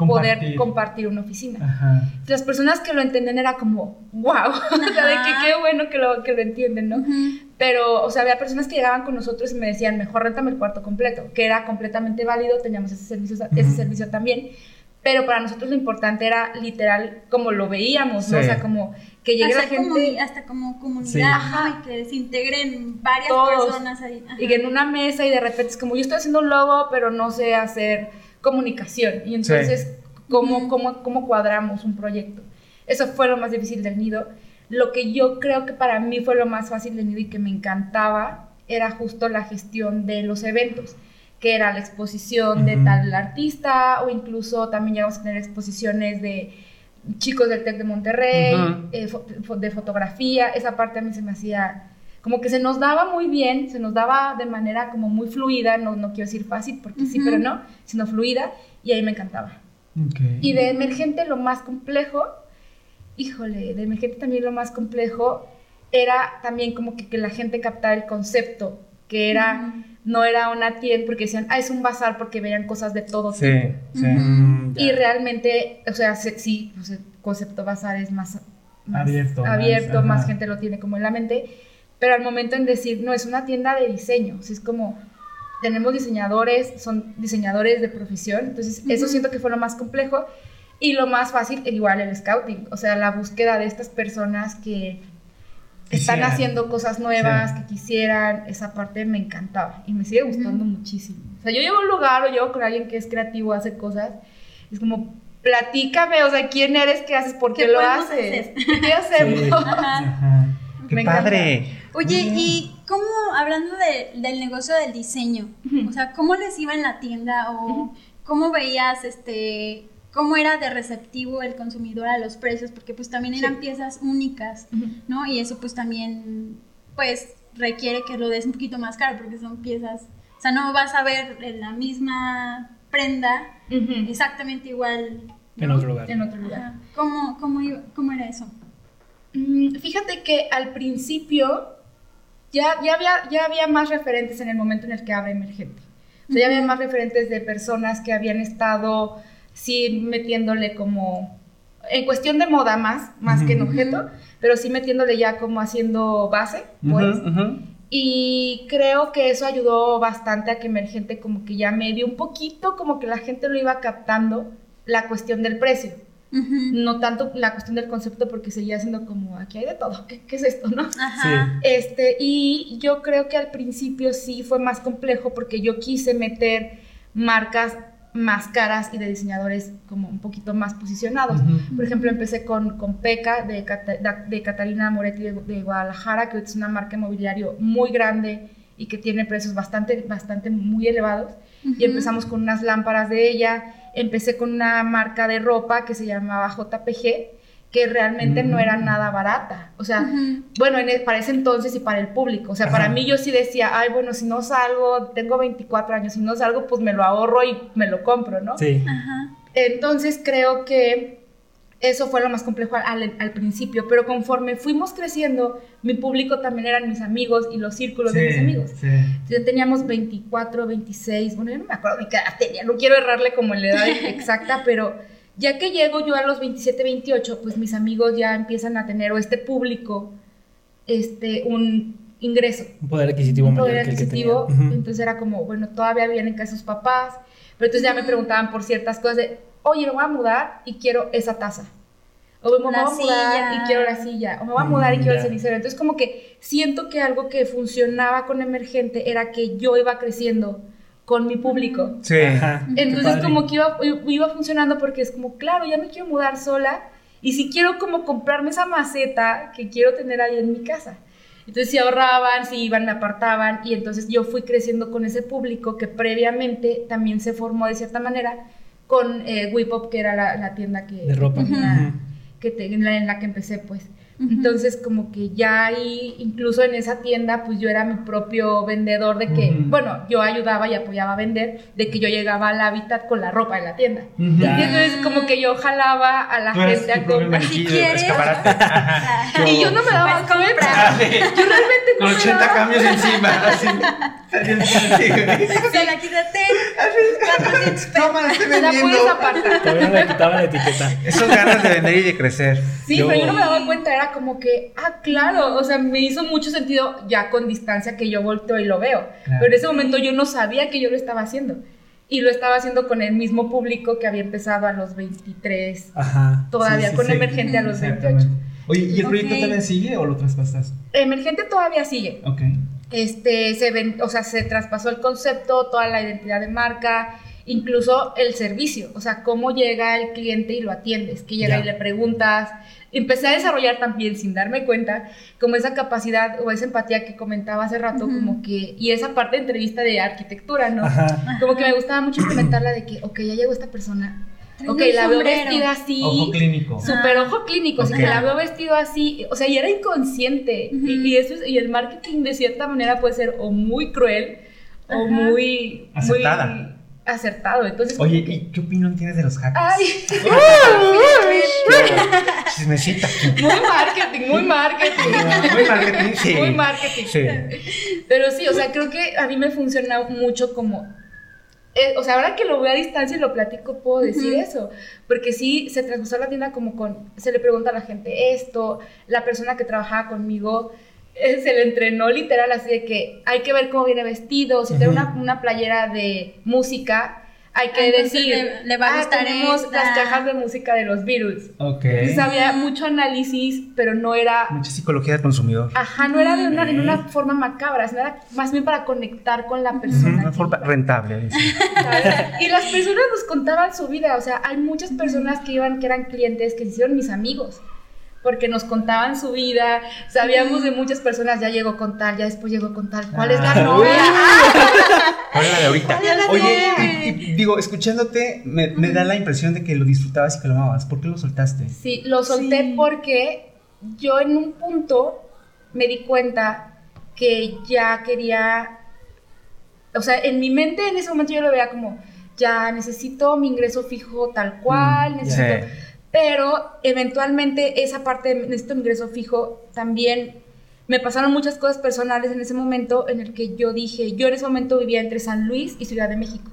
Compartir. poder compartir una oficina. Ajá. Las personas que lo entendían era como, wow, *laughs* o sea, de que qué bueno que lo, que lo entienden, ¿no? Ujú. Pero, o sea, había personas que llegaban con nosotros y me decían, mejor réntame el cuarto completo, que era completamente válido, teníamos ese servicio, ese servicio también. Pero para nosotros lo importante era literal como lo veíamos, ¿no? O Sí. sea, como que llegue la Hasta, gente comuni- hasta como comunidad, Sí. ajá, y que se integren varias Todos. personas ahí. Ajá. y que en una mesa y de repente es como yo estoy haciendo un logo, pero no sé hacer comunicación. Y entonces cómo, cómo, cómo cuadramos un proyecto. Eso fue lo más difícil del nido. Lo que yo creo que para mí fue lo más fácil del nido y que me encantaba era justo la gestión de los eventos, que era la exposición de tal artista o incluso también llegamos a tener exposiciones de chicos del TEC de Monterrey, eh, fo- de fotografía, esa parte a mí se me hacía como que se nos daba muy bien, se nos daba de manera como muy fluida, no, no quiero decir fácil porque sí, Ujú. pero no, sino fluida y ahí me encantaba. Ok. Y de emergente lo más complejo, híjole, de emergente también lo más complejo era también como que, que la gente captara el concepto, que era, Ujú. no era una tienda porque decían, ah, es un bazar porque veían cosas de todo Sí, tipo. sí. Ujú. Mm, ya. Y realmente, o sea, se- sí, pues, el concepto bazar es más, más Abierto, más, abierto, más, ajá. gente lo tiene como en la mente, pero al momento en decir, no, es una tienda de diseño, o sea, es como, tenemos diseñadores, son diseñadores de profesión, entonces eso Ujú. siento que fue lo más complejo y lo más fácil, igual el scouting, o sea, la búsqueda de estas personas que están haciendo cosas nuevas, Sí. que quisieran, esa parte me encantaba y me sigue gustando muchísimo. O sea, yo llego a un lugar o llego con alguien que es creativo, hace cosas, es como, platícame, o sea, quién eres, qué haces, por qué, ¿Qué lo haces, hacer? qué hacemos. Sí. *laughs* Ajá. Ajá. Qué Me encanta. padre. Oye. ¿y cómo, hablando de- del negocio del diseño, o sea, cómo les iba en la tienda o cómo veías, este, cómo era de receptivo el consumidor a los precios? Porque pues también eran Sí. piezas únicas. ¿no? Y eso pues también, pues, requiere que lo des un poquito más caro porque son piezas, o sea, no vas a ver en la misma prenda exactamente igual. En otro lugar. En otro lugar. ¿Cómo, cómo, iba- cómo era eso? Mm, Fíjate que al principio ya, ya, había, ya había más referentes en el momento en el que abre Emergente. O sea, ya había más referentes de personas que habían estado, sí, metiéndole como, en cuestión de moda más, más que en objeto, pero sí metiéndole ya como haciendo base, pues. Y creo que eso ayudó bastante a que Emergente como que ya medio un poquito, como que la gente lo iba captando, la cuestión del precio No tanto la cuestión del concepto porque seguía siendo como aquí hay de todo, ¿qué, qué es esto, no? Ajá. Este, y yo creo que al principio sí fue más complejo porque yo quise meter marcas más caras y de diseñadores como un poquito más posicionados. Por ejemplo, empecé con, con Peca de, Cata- de, de Catalina Moretti de, de Guadalajara, que es una marca inmobiliario muy grande y que tiene precios bastante, bastante muy elevados. Y empezamos con unas lámparas de ella. Empecé con una marca de ropa que se llamaba JPG, que realmente no era Mm. nada barata. O sea, bueno, en el- para ese entonces y para el público. O sea, para mí yo sí decía, ay, bueno, si no salgo, tengo 24 años, si no salgo, pues me lo ahorro y me lo compro, ¿no? Sí. Ajá. Entonces creo que eso fue lo más complejo al, al principio, pero conforme fuimos creciendo, mi público también eran mis amigos y los círculos de mis amigos. sí. Ya teníamos 24, 26, bueno, yo no me acuerdo ni qué edad tenía, no quiero errarle como la edad *laughs* exacta, pero ya que llego yo a los 27, 28, pues mis amigos ya empiezan a tener, o este público, este, un ingreso, Un poder adquisitivo un mayor poder que el que adquisitivo, tenía. Entonces era como, bueno, todavía vienen en sus papás, pero entonces ya me preguntaban por ciertas cosas de, oye, me voy a mudar y quiero esa taza. O me voy a mudar y quiero la silla. O me voy a mudar y Mm, quiero el cenicero. Entonces como que siento que algo que funcionaba con Emergente era que yo iba creciendo con mi público. Sí. Ajá. Entonces como que iba, iba funcionando porque es como, claro, ya me quiero mudar sola y si quiero como comprarme esa maceta que quiero tener ahí en mi casa. Entonces si ahorraban, si iban, me apartaban y entonces yo fui creciendo con ese público que previamente también se formó de cierta manera con eh, Whipop, que era la, la tienda que, De ropa. que te- en, la, en la que empecé pues. Entonces como que ya ahí, incluso en esa tienda, pues yo era mi propio vendedor de que, bueno, yo ayudaba y apoyaba a vender, de que yo llegaba al hábitat con la ropa en la tienda. Y entonces como que yo jalaba a la gente a comprar. Si de quieres. *laughs* Y yo no me daba cuenta. comprar. Yo realmente no Con me 80 daba cambios encima. Así. Se la quítate. 400 pesos. Toma, estoy Me la puedes apartar. Todavía no le quitaba la etiqueta. Esas ganas de vender y de crecer. Sí, Yo- pero yo no me daba cuenta, era como que, ah, claro, o sea, me hizo mucho sentido ya con distancia que yo volteo y lo veo. Claro. Pero en ese momento yo no sabía que yo lo estaba haciendo. Y lo estaba haciendo con el mismo público que había empezado a los 23, Ajá. todavía Sí, sí, con sí. Emergente a los 28. Exactamente. Oye, ¿y el proyecto Ok. también sigue o lo traspasaste? Emergente todavía sigue. Ok. Este, se ven, o sea, se traspasó el concepto, toda la identidad de marca, incluso el servicio, o sea, cómo llega el cliente y lo atiendes, que llega Ya. y le preguntas. Empecé a desarrollar también, sin darme cuenta, como esa capacidad o esa empatía que comentaba hace rato, como que, y esa parte de entrevista de arquitectura, ¿no? Ajá. Como que me gustaba mucho implementarla de que, ok, ya llegó esta persona, ok, la veo vestida así, Ojo clínico. Súper ojo clínico, o sea, que la veo vestido así, o sea, y era inconsciente. Y, y eso es- y el marketing de cierta manera puede ser o muy cruel o muy Acertada. muy acertado. Entonces, Oye, ¿y qué opinión tienes de los hackers? ay, *laughs* Chismecita. muy marketing, muy marketing. Muy marketing, sí. Muy marketing. Sí. Pero sí, o sea, creo que a mí me funciona mucho como. eh, o sea, ahora que lo veo a distancia y lo platico, puedo decir Ujú. eso. Porque sí, se transpuso la tienda como con. Se le pregunta a la gente esto. La persona que trabajaba conmigo se le entrenó literal así de que hay que ver cómo viene vestido. Si tiene Ujú. una, una playera de música, hay que entonces decir. le- le va a "Ah, gustar tenemos esta". las cajas de música de los Beatles. Ok. Entonces había mucho análisis, pero no era Mucha psicología del consumidor. Ajá, no era de una, en Ok. una forma macabra, sino era más bien para conectar con la persona. Una forma rentable. *laughs* Y las personas nos contaban su vida, o sea, hay muchas personas que iban, que eran clientes, que se hicieron mis amigos, porque nos contaban su vida, sabíamos de muchas personas, ya llegó con tal, ya después llegó con tal, ¿cuál es la Ah. novia? ¿Cuál es la de ahorita? ¿Cuál es la Oye, novia? y- y digo, escuchándote, me, me da la impresión de que lo disfrutabas y que lo amabas. ¿Por qué lo soltaste? Sí, lo solté Sí. porque yo en un punto me di cuenta que ya quería, o sea, en mi mente en ese momento yo lo veía como, ya necesito mi ingreso fijo tal cual, Mm, necesito... Pero eventualmente esa parte de necesito mi ingreso fijo también me pasaron muchas cosas personales en ese momento en el que yo dije, yo en ese momento vivía entre San Luis y Ciudad de México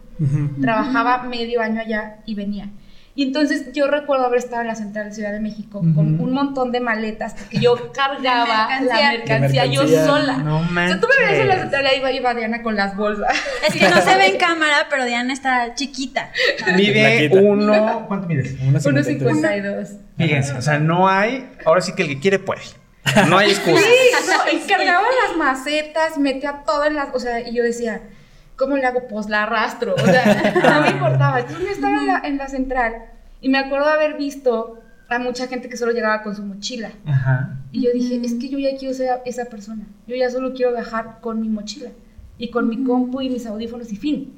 trabajaba medio año allá y venía. Y entonces yo recuerdo haber estado en la central de Ciudad de México con un montón de maletas porque yo *laughs* cargaba la mercancía. yo sola. No o sea, tú me veías en la manches. central y ahí iba, iba Diana con las bolsas. Es que no se ve en cámara, pero Diana está chiquita. Mide uno. ¿Cuánto mides? Unos 53. 1.52. Fíjense, o sea, no hay. Ahora sí que el que quiere puede. No hay excusa. Sí, no, y cargaba las macetas, metía todo en las, o sea, y yo decía, ¿cómo le hago? Pues la arrastro, o sea, *laughs* no me importaba. Entonces yo estaba en la, en la central y me acuerdo de haber visto a mucha gente que solo llegaba con su mochila. Ajá. Y yo dije, es que yo ya quiero ser esa persona. Yo ya solo quiero viajar con mi mochila y con mi compu y mis audífonos y fin.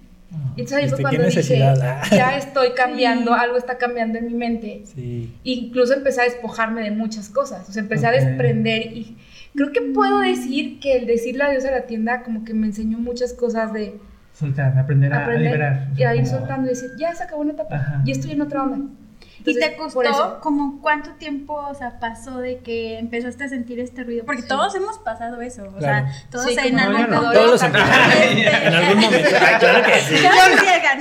Y entonces ahí fue Este, ¿qué cuando dije, necesidad? Ah. *laughs* ya estoy cambiando, algo está cambiando en mi mente. Sí. Incluso empecé a despojarme de muchas cosas. O sea, empecé a desprender y creo que puedo decir que el decirle adiós a la tienda como que me enseñó muchas cosas de Soltar, aprender a, a aprender liberar. O y a ir como- soltando y decir, ya se acabó una etapa Ajá. y estoy en otra onda. ¿Y te costó como cuánto tiempo, o sea, pasó de que empezaste a sentir este ruido? Porque todos hemos pasado eso, o Claro. sea, todos Sí, en algún no. Todos empleados. *laughs* *laughs* En algún momento. Claro que sí.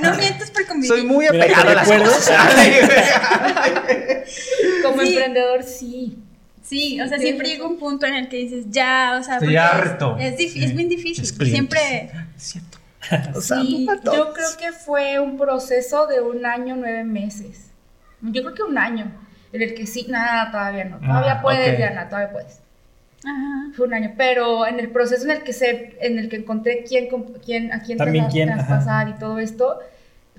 No mientes por convivir. Soy muy apegado ¿te a las recuerdo? cosas. *laughs* Como Sí. emprendedor, sí. Sí, o sea, siempre llega un punto en el que dices, ya, o sea, Estoy harto. Es, es, difí- Sí. es bien difícil. Siempre. Es cierto. *laughs* O sea, Sí, para yo creo que fue un proceso de un año, nueve meses. Yo creo que un año, en el que sí, nada, todavía no. Todavía Ah, puedes, ok. Diana, todavía puedes. Ajá. Fue un año, pero en el proceso en el que se, en el que encontré quién, quién a quién También quién, traspasar y todo esto,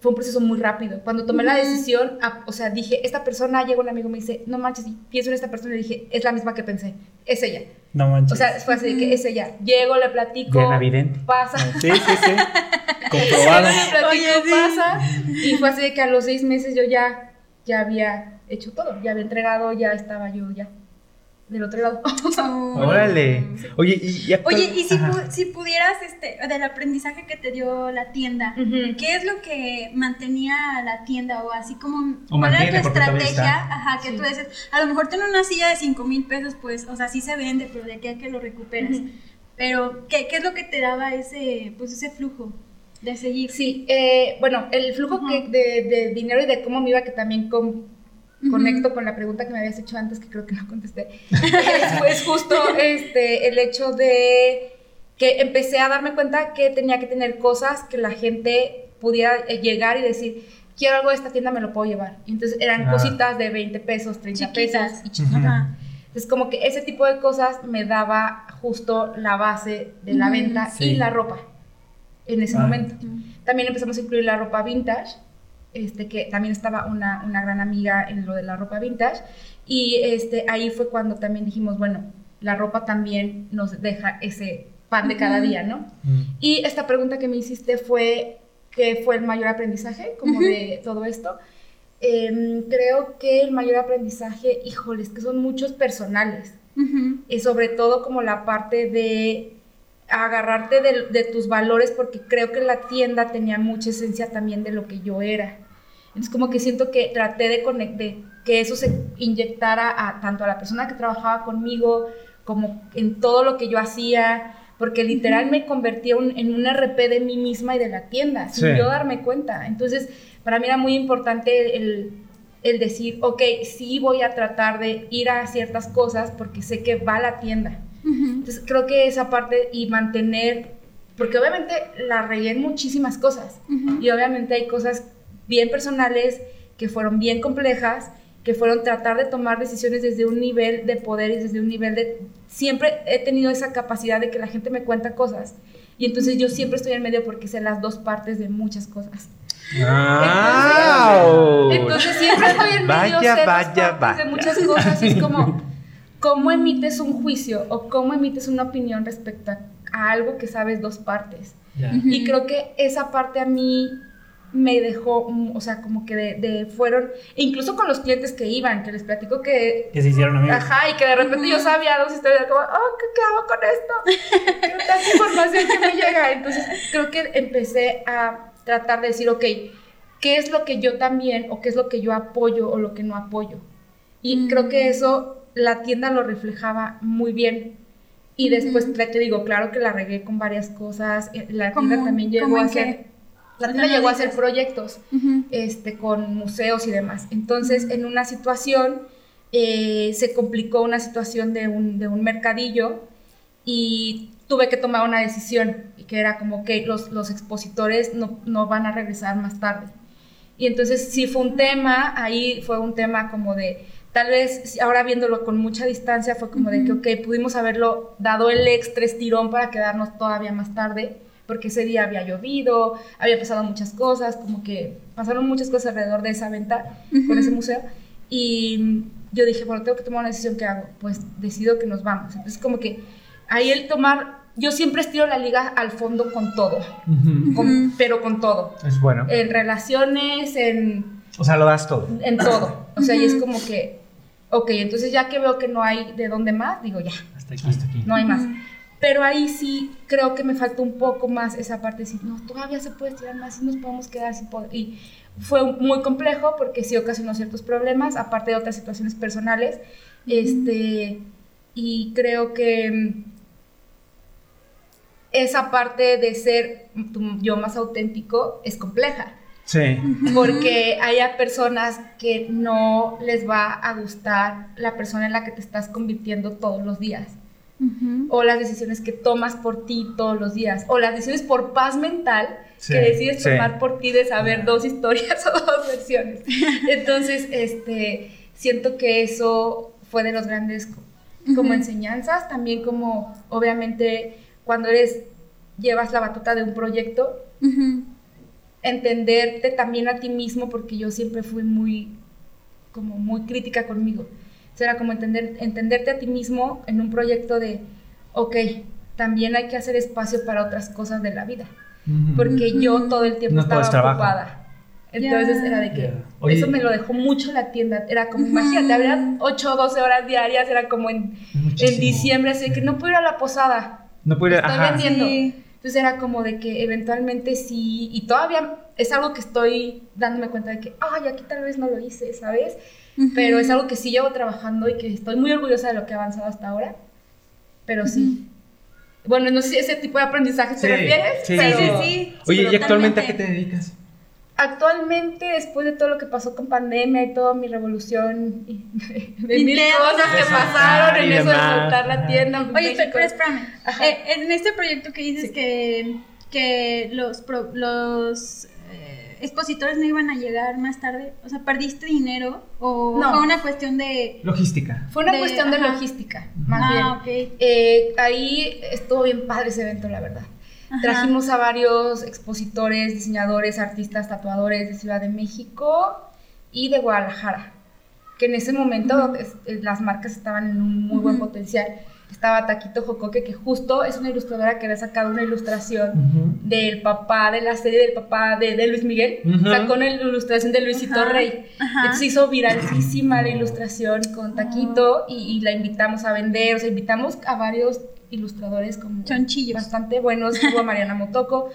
fue un proceso muy rápido. Cuando tomé la Ujú. decisión, a- o sea, dije, esta persona, llega un amigo me dice, no manches, y pienso en esta persona y dije, es la misma que pensé, es ella. No manches. O sea, fue así de que es ella. Llego, le platico, Diana Vidente. pasa. sí, sí, sí. Comprobado. *laughs* Llego, le platico, Oye, sí. pasa. Y fue así de que a los seis meses yo ya, ya había hecho todo, ya había entregado, ya estaba yo ya del otro lado. *laughs* Órale. Oye, y, y actual- Oye, y si, pu- si pudieras, este, del aprendizaje que te dio la tienda, Ujú. ¿qué es lo que mantenía la tienda? O así como, O ¿cuál era mantiene, tu porque todavía estrategia? Ajá, que Sí. tú dices, a lo mejor tener una silla de 5 mil pesos, pues, o sea, sí se vende, pero de aquí a que lo recuperas. Ujú. Pero, ¿qué, ¿qué es lo que te daba ese, pues, ese flujo de seguir? Sí, eh, bueno, el flujo Ujú. que de, de dinero y de cómo me iba, que también con- Conecto con la pregunta que me habías hecho antes, que creo que no contesté, es, justo este, el hecho de que empecé a darme cuenta que tenía que tener cosas que la gente pudiera eh, llegar y decir, quiero algo de esta tienda, me lo puedo llevar. Y entonces eran Ah. cositas de 20 pesos, 30 Chiquitas. pesos y chiquitas. Ajá. Es como que ese tipo de cosas me daba justo la base de la venta Sí. y la ropa. en ese Ah. momento. También empezamos a incluir la ropa vintage, este, que también estaba una, una gran amiga en lo de la ropa vintage. Y este, ahí fue cuando también dijimos, bueno, la ropa también nos deja ese pan de cada día, ¿no? Mm. Y esta pregunta que me hiciste fue, ¿qué fue el mayor aprendizaje como de todo esto? Em, creo que el mayor aprendizaje, híjole, es que son muchos personales. Y sobre todo como la parte de agarrarte de, de tus valores, porque creo que la tienda tenía mucha esencia también de lo que yo era. Entonces como que siento que traté de, que eso se inyectara a tanto a la persona que trabajaba conmigo, como en todo lo que yo hacía, porque literal me convertía un- en un RP de mí misma y de la tienda, sin Sí. yo darme cuenta. Entonces, para mí era muy importante el, el decir, ok, sí voy a tratar de ir a ciertas cosas porque sé que va a la tienda. Entonces, creo que esa parte y mantener, porque obviamente la regué en muchísimas cosas Ujú. y obviamente hay cosas bien personales que fueron bien complejas, que fueron tratar de tomar decisiones desde un nivel de poder y desde un nivel de... Siempre he tenido esa capacidad de que la gente me cuenta cosas y entonces yo siempre estoy en medio porque sé las dos partes de muchas cosas. ¡Au! Entonces siempre estoy en medio Vaya, sé las vaya, partes de vaya. muchas cosas y es como *laughs* cómo emites un juicio o cómo emites una opinión respecto a, a algo que sabes dos partes. Ujú. Y creo que esa parte a mí me dejó, mm, o sea, como que de, de fueron, e incluso con los clientes que iban, que les platico que, Que se hicieron amigos. ajá, y que de repente yo sabía dos historias, como, oh, ¿qué, qué hago con esto? *laughs* Tanta información que me llega. Entonces, creo que empecé a tratar de decir, ok, ¿qué es lo que yo también, o qué es lo que yo apoyo, o lo que no apoyo? Y Mm. creo que eso la tienda lo reflejaba muy bien. Y después, te te digo, claro que la regué con varias cosas. eh, La ¿Cómo- tienda también llegó a qué? La tienda llegó a hacer proyectos este, con museos y demás. Entonces, en una situación, eh, se complicó una situación de un, de un mercadillo y tuve que tomar una decisión, que era como que los, los expositores no, no van a regresar más tarde. Y entonces sí fue un tema, ahí fue un tema como de, tal vez ahora viéndolo con mucha distancia, fue como de que, ok, pudimos haberlo dado el extra estirón para quedarnos todavía más tarde, porque ese día había llovido, había pasado muchas cosas, como que pasaron muchas cosas alrededor de esa venta con Ujú. ese museo. Y yo dije, bueno, tengo que tomar una decisión que hago, pues decido que nos vamos. Entonces como que ahí el tomar, yo siempre estiro la liga al fondo con todo, con- pero con todo Es bueno. en relaciones, en, O sea, lo das todo. en todo. O sea, y es como que, ok, entonces ya que veo que no hay de dónde más, digo ya, Hasta aquí. Hasta aquí. no hay más. Pero ahí sí creo que me faltó un poco más esa parte de decir, no, todavía se puede estirar más y nos podemos quedar sin poder. Y fue muy complejo porque sí ocasionó ciertos problemas, aparte de otras situaciones personales. Este, y creo que mm, esa parte de ser tu yo más auténtico es compleja Sí. porque haya personas que no les va a gustar la persona en la que te estás convirtiendo todos los días, Ujú. o las decisiones que tomas por ti todos los días, o las decisiones por paz mental Sí, que decides sí. tomar por ti de saber dos historias *laughs* o dos versiones. Entonces, este, siento que eso fue de los grandes co- como Ujú. enseñanzas, también como obviamente cuando eres llevas la batuta de un proyecto, Ujú. Entenderte también a ti mismo, porque yo siempre fui muy, como muy crítica conmigo. O sea, era como entender, entenderte a ti mismo en un proyecto de, ok, también hay que hacer espacio para otras cosas de la vida, porque yo todo el tiempo No estaba ocupada. Entonces era de que. Oye. eso me lo dejó mucho la tienda. Era como, imagínate, habría 8 o 12 horas diarias, era como en, en diciembre, así que no puedo ir a la posada. No puede Estoy ajá. vendiendo. Sí. Entonces era como de que eventualmente sí, y todavía es algo que estoy dándome cuenta de que, ay, aquí tal vez no lo hice, ¿sabes? Ujú. Pero es algo que sí llevo trabajando y que estoy muy orgullosa de lo que he avanzado hasta ahora. Pero sí. Bueno, no sé si ese tipo de aprendizaje te Sí, refieres, sí, pero Sí, sí, sí. Oye, ¿y actualmente a qué te dedicas? Actualmente, después de todo lo que pasó con pandemia y toda mi revolución y *laughs* de mil cosas que pasaron en y eso de montar la tienda. en Oye, México. pero, espérame. Eh, en este proyecto que dices Sí. que, que los, pro- los eh, expositores no iban a llegar más tarde, o sea, ¿perdiste dinero o No. fue una cuestión de... Logística. Fue una de- cuestión de ajá. logística, más bien. ah, ok. Eh, ahí estuvo bien padre ese evento, la verdad. Ajá. Trajimos a varios expositores, diseñadores, artistas, tatuadores de Ciudad de México y de Guadalajara, que en ese momento es- las marcas estaban en un muy buen potencial. Estaba Taquito Jocoque, que justo es una ilustradora que había sacado una ilustración Ujú. del papá de la serie del papá de, de Luis Miguel. Sacó una ilustración de Luisito Rey. Entonces hizo viralísima la ilustración con Taquito y, y la invitamos a vender. O sea, invitamos a varios ilustradores como bastante buenos. *laughs* Tuvo a Mariana Motoco,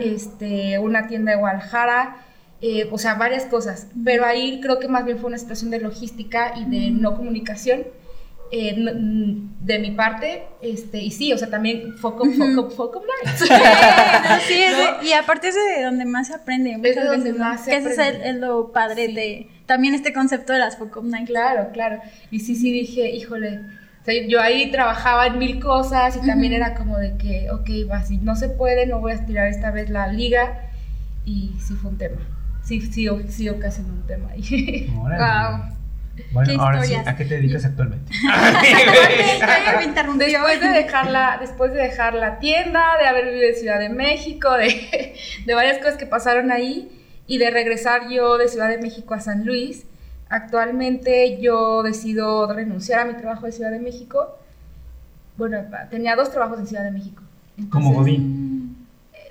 este, una tienda de Guadalajara. eh, o sea, varias cosas. Pero ahí creo que más bien fue una situación de logística y de no comunicación. eh, de mi parte, este, y sí, o sea, también foco, foco, foco sí, es y aparte es de donde más se aprende. muchas de donde más se Que ese es, el- aprende. es lo padre Sí. de también este concepto de las Focus Night. Claro, claro. Y sí, sí dije, híjole. O sea, yo ahí trabajaba en mil cosas y también Ujú. era como de que, ok, va, si no se puede, no voy a estirar esta vez la liga. Y sí fue un tema. Sí, sí, o- sí ocasionó un tema ahí. Wow. *laughs* Bueno, Qué ahora sí, historias. ¿a qué te dedicas actualmente? *laughs* Después de dejar la, después de dejar la tienda, de haber vivido en Ciudad de México, de, *laughs* de varias cosas que pasaron ahí y de regresar yo de Ciudad de México a San Luis, actualmente yo decido renunciar a mi trabajo de Ciudad de México. Bueno, tenía dos trabajos en Ciudad de México. Como Godín.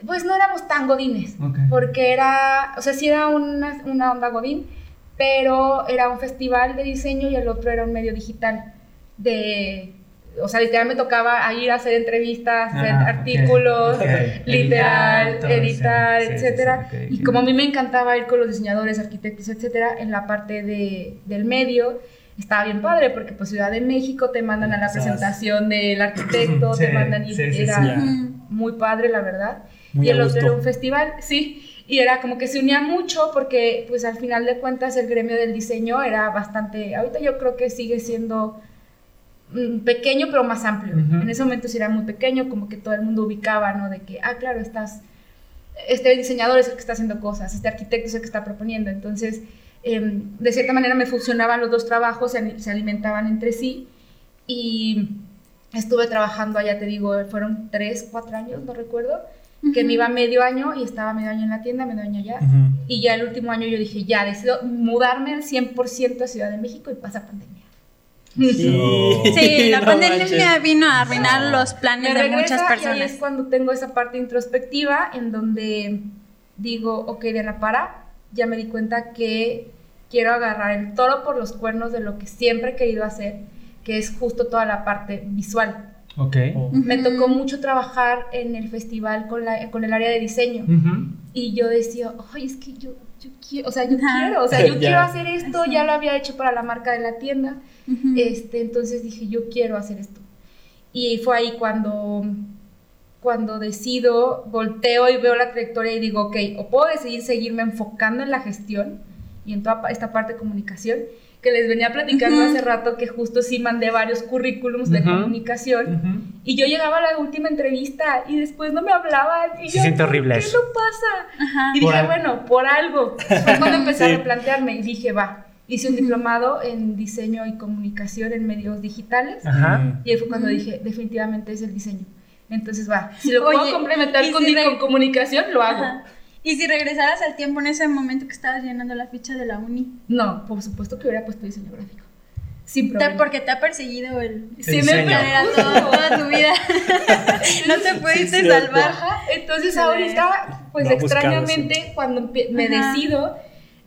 Pues no éramos tan godines, porque era, o sea, sí era una, una onda godín, pero era un festival de diseño y el otro era un medio digital de, o sea, literal me tocaba a ir a hacer entrevistas, hacer Ah, ok, artículos, ok. literal, Editar, editar, sí, sí, sí, etcétera. sí, ok, Y como a mí me encantaba ir con los diseñadores, arquitectos, etcétera, en la parte de, del medio, estaba bien padre, porque pues Ciudad de México te mandan a la presentación del arquitecto, te mandan y era muy padre, la verdad. Muy y el otro era un festival, sí. Y era como que se unía mucho porque, pues al final de cuentas, el gremio del diseño era bastante. Ahorita yo creo que sigue siendo pequeño, pero más amplio. En ese momento sí era muy pequeño, como que todo el mundo ubicaba, ¿no? De que, ah, claro, estás. Este diseñador es el que está haciendo cosas, este arquitecto es el que está proponiendo. Entonces, em, de cierta manera me funcionaban los dos trabajos, se, ali- se alimentaban entre sí. Y estuve trabajando allá, te digo, fueron tres, cuatro años, no recuerdo, que me iba medio año y estaba medio año en la tienda, medio año allá. Y ya el último año yo dije, ya, decido mudarme al 100% a Ciudad de México y pasa pandemia. Sí, la No pandemia manches. vino a arruinar los planes Me de muchas regresa y ahí personas. es cuando tengo esa parte introspectiva en donde digo, ok, Diana, para, ya me di cuenta que quiero agarrar el toro por los cuernos de lo que siempre he querido hacer, que es justo toda la parte visual. Ok. Oh. Me tocó mucho trabajar en el festival con, la, con el área de diseño. Ujú. Y yo decía, ay, es que yo, yo quiero, o sea, yo Ajá. quiero, o sea, *laughs* yo Ya. quiero hacer esto, ya lo había hecho para la marca de la tienda, este, entonces dije, yo quiero hacer esto. Y fue ahí cuando, cuando decido, volteo y veo la trayectoria y digo, ok, o puedo decidir seguirme enfocando en la gestión y en toda esta parte de comunicación, que les venía platicando Ujú. hace rato que justo sí mandé varios currículums de Ujú. comunicación. Ujú. Y yo llegaba a la última entrevista y después no me hablaban. Y Se yo, siente horrible ¿Qué eso. no pasa? Ajá. Y Por dije, al- bueno, por algo. Fue cuando empecé Sí. a replantearme y dije, va. Hice un diplomado en diseño y comunicación en medios digitales. Ajá. Y ahí fue cuando dije, definitivamente es el diseño. Entonces va, si lo Oye, puedo complementar ¿y con, si re- con comunicación, lo hago. Ajá. Y si regresaras al tiempo en ese momento que estabas llenando la ficha de la uni, No, por supuesto que hubiera puesto diseño gráfico. Sin problema. porque te ha perseguido el Sí, me toda, toda tu vida. *laughs* no te pudiste salvar. Entonces Sí. ahorita, pues No ha buscado extrañamente, cuando me Ajá. decido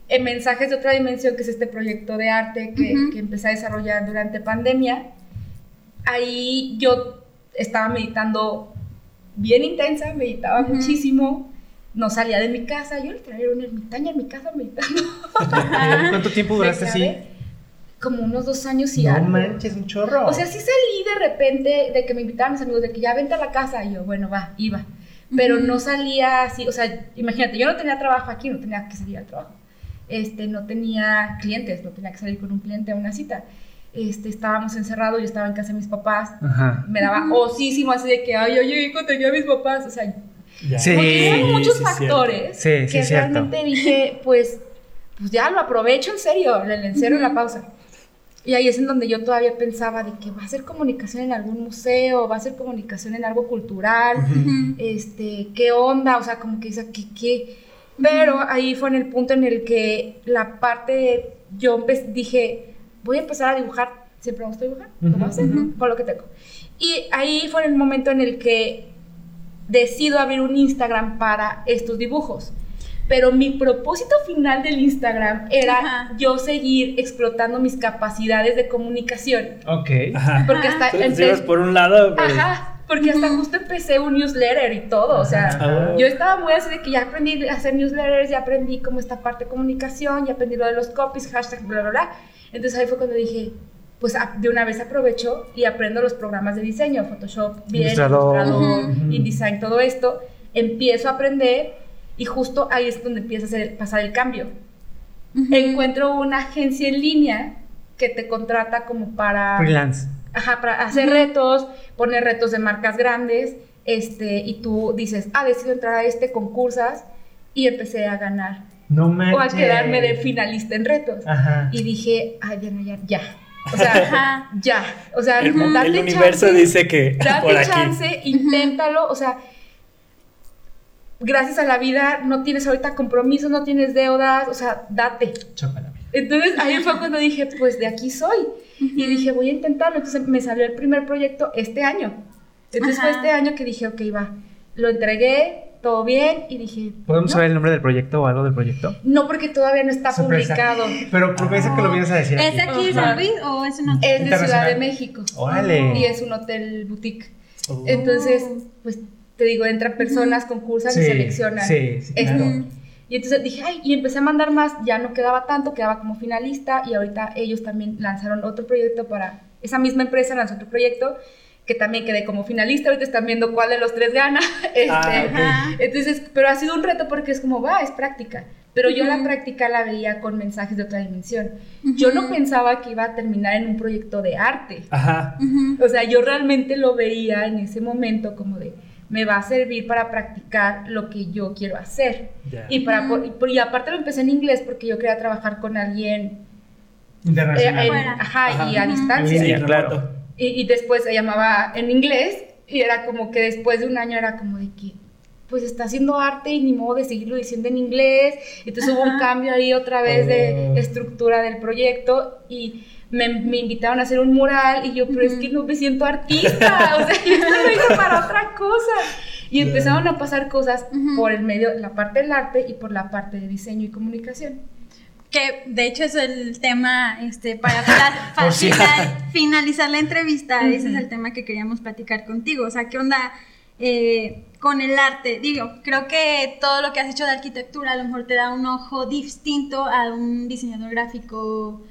en mensajes de otra dimensión, que es este proyecto de arte que, que empecé a desarrollar durante pandemia, ahí yo estaba meditando bien intensa, meditaba muchísimo, no salía de mi casa, yo literal era una ermitaña en mi casa meditando. *laughs* ¿Cuánto tiempo duraste así? Como unos dos años y No algo. manches, un chorro. O sea, sí salí de repente de que me invitaban mis amigos de que ya vente a la casa y yo, bueno, va, iba. Pero no salía así, o sea, imagínate, yo no tenía trabajo aquí, no tenía que salir al trabajo. Este, no tenía clientes, no tenía que salir con un cliente a una cita. Este, estábamos encerrados, yo estaba en casa de mis papás. Ajá. Me daba osísimo así de que, ay, llegué cuando tenía a mis papás. O sea, Ya. Sí. como que eran muchos sí, factores Sí, sí, que cierto. realmente dije, pues, pues ya lo aprovecho en serio, le le encierro en la pausa. Y ahí es en donde yo todavía pensaba de que va a ser comunicación en algún museo, va a ser comunicación en algo cultural, este, qué onda, o sea, como que dice, ¿qué, qué? Pero ahí fue en el punto en el que la parte, yo dije, voy a empezar a dibujar, siempre me gusta dibujar, ¿cómo hacer? Con lo que tengo. Y ahí fue el momento en el que decido abrir un Instagram para estos dibujos. Pero mi propósito final del Instagram era yo seguir explotando mis capacidades de comunicación. Ok. Porque hasta... por un lado... Pues, Ajá porque hasta justo empecé un newsletter y todo, o sea, ah. yo estaba muy así de que ya aprendí a hacer newsletters, ya aprendí como esta parte de comunicación, ya aprendí lo de los copies, hashtag, bla, bla, bla. Entonces ahí fue cuando dije, pues de una vez aprovecho y aprendo los programas de diseño, Photoshop, bien, Illustrator, InDesign, todo esto. Empiezo a aprender y justo ahí es donde empieza a pasar el cambio. Encuentro una agencia en línea que te contrata como para... Freelance. Ajá, para hacer retos, poner retos de marcas grandes, este, y tú dices, ah, decido entrar a este, concursas, y empecé a ganar. No me O a quedarme de finalista en retos. Ajá. Y dije, ay, Diana, ya, ya. O sea, *laughs* ya. O sea, el, el universo dice que. Date *laughs* por chance, inténtalo. O sea, gracias a la vida no tienes ahorita compromisos, no tienes deudas. O sea, date. Entonces ahí fue cuando dije, pues de aquí soy. Y dije, voy a intentarlo. Entonces me salió el primer proyecto este año. Entonces fue este año que dije, ok, va. Lo entregué, todo bien y dije... ¿Podemos saber el nombre del proyecto o algo del proyecto? No, porque todavía no está publicado. Pero promesa que lo vienes a decir. ¿Es aquí de San Luis o es un hotel? Es de Ciudad de México. Órale. Y es un hotel boutique. Oh. Entonces, pues te digo, entran personas, concursan y seleccionan. Sí, sí, claro. Y entonces dije, ay, y empecé a mandar más, ya no quedaba tanto, quedaba como finalista y ahorita ellos también lanzaron otro proyecto para, esa misma empresa lanzó otro proyecto que también quedé como finalista, ahorita están viendo cuál de los tres gana. *laughs* Este, ah, entonces, pero ha sido un reto porque es como, va, es práctica. Pero yo la práctica la veía con mensajes de otra dimensión. Yo no pensaba que iba a terminar en un proyecto de arte. Ajá. O sea, yo realmente lo veía en ese momento como de, me va a servir para practicar lo que yo quiero hacer. Y, para, y, aparte lo empecé en inglés porque yo quería trabajar con alguien internacional. Eh, ajá, y a distancia. Sí, claro. Y, y, después se llamaba en inglés y era como que después de un año era como de que pues está haciendo arte y ni modo de seguirlo diciendo en inglés. Entonces hubo un cambio ahí otra vez de oh. estructura del proyecto y me, me, invitaron a hacer un mural y yo, pero es que no me siento artista, o sea, yo estoy *laughs* para otra cosa. Y empezaron a pasar cosas por el medio, la parte del arte y por la parte de diseño y comunicación. Que de hecho es el tema este, para, *laughs* finalizar la entrevista, ese es el tema que queríamos platicar contigo. O sea, ¿qué onda eh, con el arte? Digo, creo que todo lo que has hecho de arquitectura a lo mejor te da un ojo distinto a un diseñador gráfico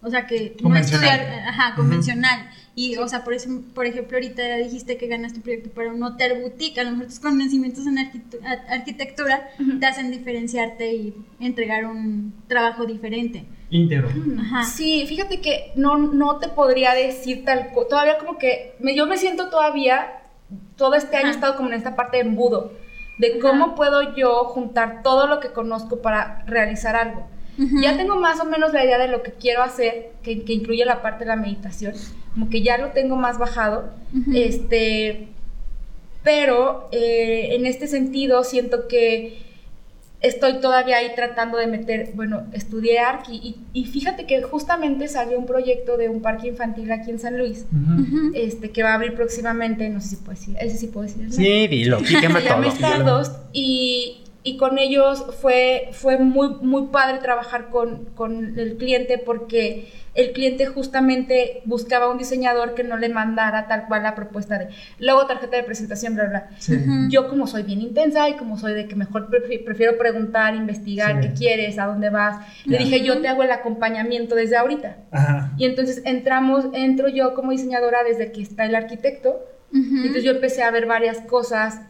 o sea, que no estudiar, ajá, convencional. Y, o sea, por, eso, por ejemplo, ahorita dijiste que ganaste un proyecto para un hotel boutique. A lo mejor tus conocimientos en arquitectura te hacen diferenciarte y entregar un trabajo diferente. Íntegro. Ajá. Sí, fíjate que no, no te podría decir tal Todavía como que me, yo me siento todavía, todo este año he estado como en esta parte de embudo, de cómo puedo yo juntar todo lo que conozco para realizar algo. Ya tengo más o menos la idea de lo que quiero hacer, que, incluye la parte de la meditación, como que ya lo tengo más bajado, este, pero eh, en este sentido siento que estoy todavía ahí tratando de meter, bueno, estudié Arqui y, fíjate que justamente salió un proyecto de un parque infantil aquí en San Luis, este, que va a abrir próximamente, no sé si puedo decir, ese sí puedo decir. Sí, dilo, todo. y, y con ellos fue, fue muy, muy padre trabajar con, con, el cliente porque el cliente justamente buscaba un diseñador que no le mandara tal cual la propuesta de luego tarjeta de presentación, bla, bla. Yo como soy bien intensa y como soy de que mejor prefiero preguntar, investigar qué quieres, a dónde vas, le dije yo te hago el acompañamiento desde ahorita. Y entonces entramos, entro yo como diseñadora desde que está el arquitecto. Entonces yo empecé a ver varias cosas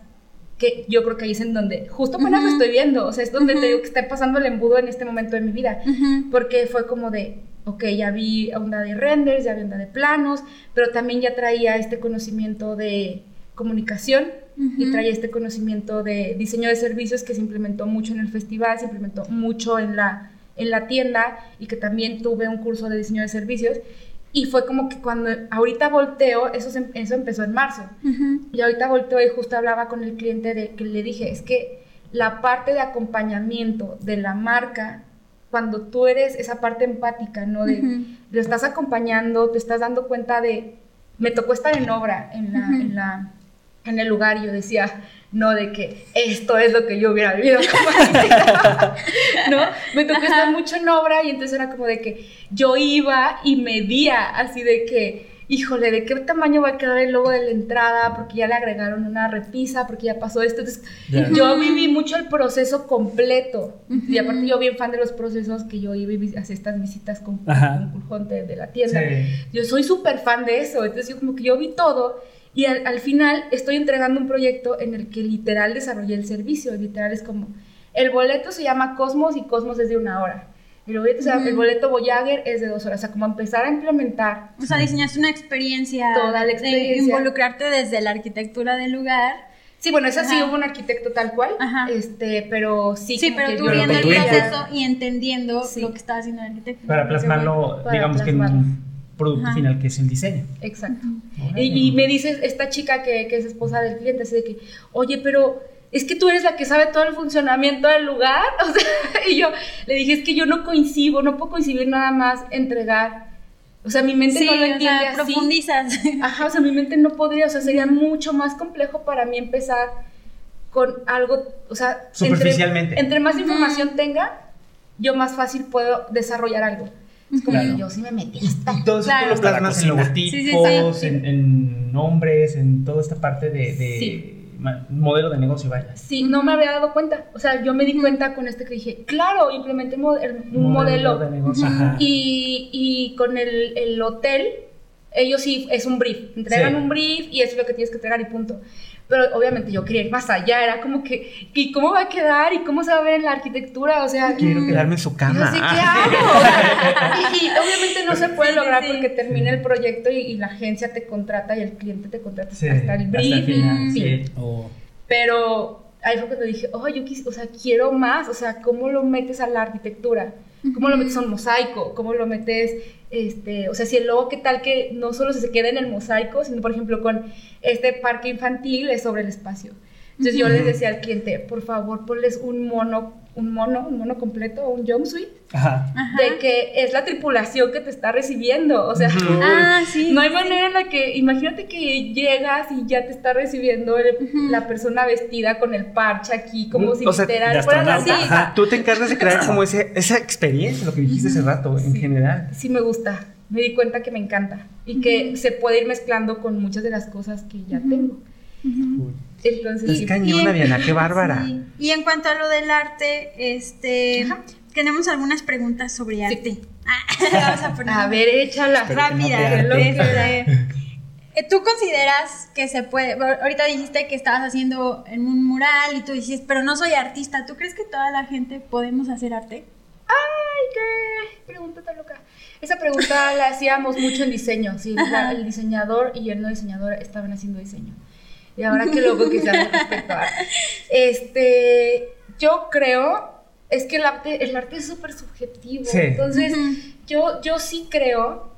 que yo creo que ahí es en donde justo apenas lo estoy viendo, o sea, es donde te digo que está pasando el embudo en este momento de mi vida, porque fue como de, ok, ya vi onda de renders, ya vi onda de planos, pero también ya traía este conocimiento de comunicación y traía este conocimiento de diseño de servicios que se implementó mucho en el festival, se implementó mucho en la en la tienda y que también tuve un curso de diseño de servicios. Y fue como que cuando ahorita volteo, eso, se- eso empezó en marzo. Y ahorita volteo y justo hablaba con el cliente de que le dije, es que la parte de acompañamiento de la marca, cuando tú eres esa parte empática, ¿no? De, lo estás acompañando, te estás dando cuenta de, me tocó estar en obra, en la, Ujú. en la, en el lugar y yo decía, no, de que esto es lo que yo hubiera vivido como *laughs* arquitecta", ¿no? Me tocó estar mucho en obra y entonces era como de que yo iba y medía así de que, híjole, ¿de qué tamaño va a quedar el logo de la entrada? Porque ya le agregaron una repisa, porque ya pasó esto. Entonces, Ya. yo viví mucho el proceso completo. Y aparte yo bien fan de los procesos que yo iba y hacía estas visitas con, Ajá. con Juljonte de la tienda. Sí. Yo soy súper fan de eso, entonces yo como que yo vi todo y al, al final estoy entregando un proyecto en el que literal desarrollé el servicio, literal es como, el boleto se llama Cosmos y Cosmos es de una hora, el boleto, se llama- el boleto Voyager es de dos horas, o sea, como empezar a implementar O sea, diseñaste una experiencia. Toda la de experiencia. involucrarte desde la arquitectura del lugar. Sí, bueno, esa sí Ajá. hubo un arquitecto tal cual, Ajá. este, pero sí. Sí, pero tú viendo el proceso y entendiendo Sí. lo que estaba haciendo el arquitecto. Para plasmarlo, Para digamos que en plasmarlo. un producto Ajá. final que es el diseño. Exacto. Y, y me dice esta chica que, que es esposa del cliente, así de que, oye, pero es que tú eres la que sabe todo el funcionamiento del lugar. *laughs* O sea, y yo le dije, es que yo no coincido, no puedo coincidir nada más entregar. O sea, mi mente Sí, no lo o entiende sea, así. profundizas. *laughs* Ajá, o sea, mi mente no podría, o sea, sería mucho más complejo para mí empezar con algo, o sea, entre- Superficialmente. Entre, más información tenga, yo más fácil puedo desarrollar algo. Es como Claro. que yo sí me metí esta. Y todo eso Claro. tú lo plasmas en logotipos, Sí, sí, sí. En, en nombres, en toda esta parte de, de Sí. ma- modelo de negocio, vaya. Sí, no me había dado cuenta. O sea, yo me di cuenta con este que dije, claro, implementé un modelo. de negocio. Ajá. Y, y con el, el hotel, ellos sí, es un brief. Entregan Sí. un brief y eso es lo que tienes que entregar y punto. Pero obviamente yo quería ir más allá. Era como que, ¿y cómo va a quedar? ¿Y cómo se va a ver en la arquitectura? O sea, Quiero quedarme en su yo cama. sé qué hago. O sea, y, y obviamente no se puede Sí, lograr sí. porque termina el proyecto y, y la agencia te contrata y el cliente te contrata Sí, hasta el brief. final, Sí. sí. O- Pero ahí fue cuando dije, oh, yo quis- o sea, quiero más, o sea, ¿cómo lo metes a la arquitectura? ¿Cómo lo metes a un mosaico? ¿Cómo lo metes, este, o sea, si el logo, ¿qué tal que no solo se queda en el mosaico, sino, por ejemplo, con este parque infantil es sobre el espacio? Entonces yo les decía al cliente, por favor, ponles un mono, un mono, un mono completo, un jumpsuit, Ajá. Ajá. de que es la tripulación que te está recibiendo, o sea... Ujú. Ah, sí. No hay sí. manera en la que, imagínate que llegas y ya te está recibiendo el- Ujú. la persona vestida con el parche aquí, como si O sea, literal fuera la astronauta. sí, Ajá. Tú te encargas de crear como ese, esa experiencia, lo que dijiste hace rato, en Sí. general. sí me gusta. Me di cuenta que me encanta y que se puede ir mezclando con muchas de las cosas que ya tengo. Ujú. Entonces, Es cañona, Diana, qué bárbara. *laughs* Sí. Y en cuanto a lo del arte, este Ajá. tenemos algunas preguntas sobre Sí. arte. *laughs* Ah, *laughs* vamos a poner a ver, échala. Espero que no te rápida. eh, ¿Tú consideras que se puede? Ahorita dijiste que estabas haciendo en un mural y tú dijiste, pero no soy artista. ¿Tú crees que toda la gente podemos hacer arte? Ay, qué pregunta tan loca. Esa pregunta la hacíamos mucho en diseño. Sí, la- el diseñador y el no diseñador estaban haciendo diseño. Y ahora que se hace *laughs* respecto a Este, yo creo, es que el arte, el arte es súper subjetivo. Sí. Entonces, yo, yo sí creo,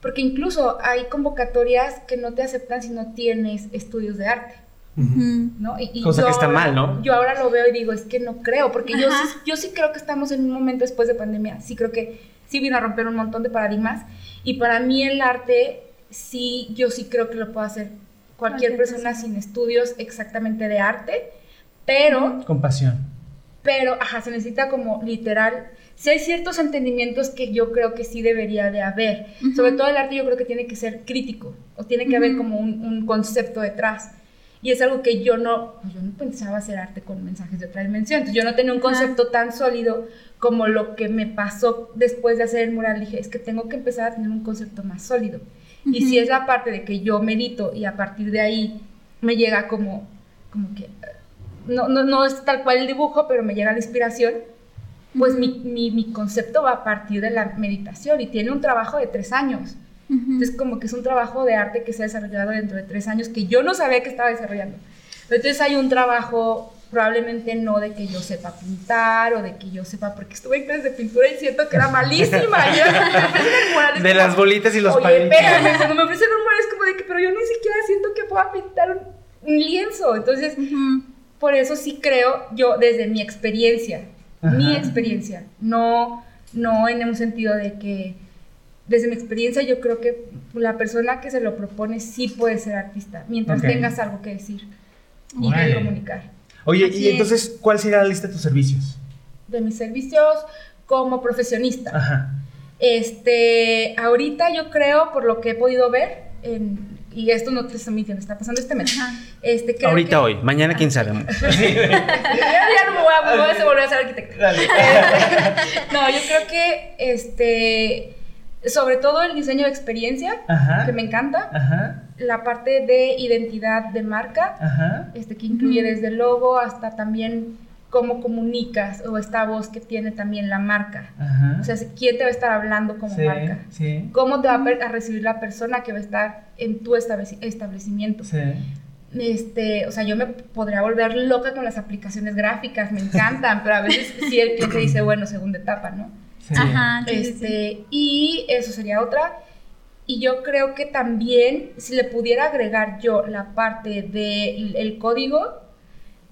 porque incluso hay convocatorias que no te aceptan si no tienes estudios de arte. ¿no? Y, y Cosa yo que está ahora- mal, ¿no? Yo ahora lo veo y digo, es que no creo, porque yo sí, yo sí creo que estamos en un momento después de pandemia, sí creo que sí vino a romper un montón de paradigmas, y para mí el arte, sí, yo sí creo que lo puede hacer cualquier persona sin estudios exactamente de arte, pero, Con pasión. pero, ajá, se necesita como literal, si hay ciertos entendimientos que yo creo que sí debería de haber, sobre todo el arte yo creo que tiene que ser crítico, o tiene que haber como un, un concepto detrás. Y es algo que yo no, pues, yo no pensaba hacer arte con mensajes de otra dimensión. Entonces yo no tenía un concepto tan sólido como lo que me pasó después de hacer el mural. Dije, es que tengo que empezar a tener un concepto más sólido. Y si es la parte de que yo medito y a partir de ahí me llega como, como que, no, no, no es tal cual el dibujo, pero me llega la inspiración, pues mi, mi, mi concepto va a partir de la meditación y tiene un trabajo de tres años. Entonces, como que es un trabajo de arte que se ha desarrollado dentro de tres años que yo no sabía que estaba desarrollando. Entonces hay un trabajo probablemente no de que yo sepa pintar o de que yo sepa, porque estuve en clases de pintura y siento que era malísima. Yo, De como, las bolitas y los Oye, palitos. espérame, cuando me ofrecen un mural es como de que, pero yo ni siquiera siento que pueda pintar un, un lienzo. Entonces, por eso sí creo, yo desde mi experiencia, mi experiencia, no, no en un sentido de que, desde mi experiencia yo creo que la persona que se lo propone sí puede ser artista, mientras tengas algo que decir y que comunicar. Oye, Así y es. entonces, ¿cuál sería la lista de tus servicios? De mis servicios como profesionista. Ajá. Este, ahorita yo creo, por lo que he podido ver, en- y esto no te estoy mintiendo, está pasando este mes. Ajá. Este, creo Ahorita que- hoy, mañana quién sabe. *laughs* ya, ya no me voy a, me voy a volver a ser arquitecta. Este, *laughs* no, yo creo que este sobre todo el diseño de experiencia, Ajá. que me encanta, Ajá. La parte de identidad de marca, Ajá. este que incluye desde el logo hasta también cómo comunicas o esta voz que tiene también la marca. Ajá. O sea, quién te va a estar hablando como sí, marca. sí. ¿Cómo te va a, recibir la persona que va a estar en tu estableci- establecimiento? Sí. Este, o sea, yo me podría volver loca con las aplicaciones gráficas, me encantan, pero a veces sí el cliente dice, bueno, segunda etapa, ¿no? sí. Ajá, sí, sí, sí. Este, y eso sería otra. Y yo creo que también, si le pudiera agregar yo la parte del el código,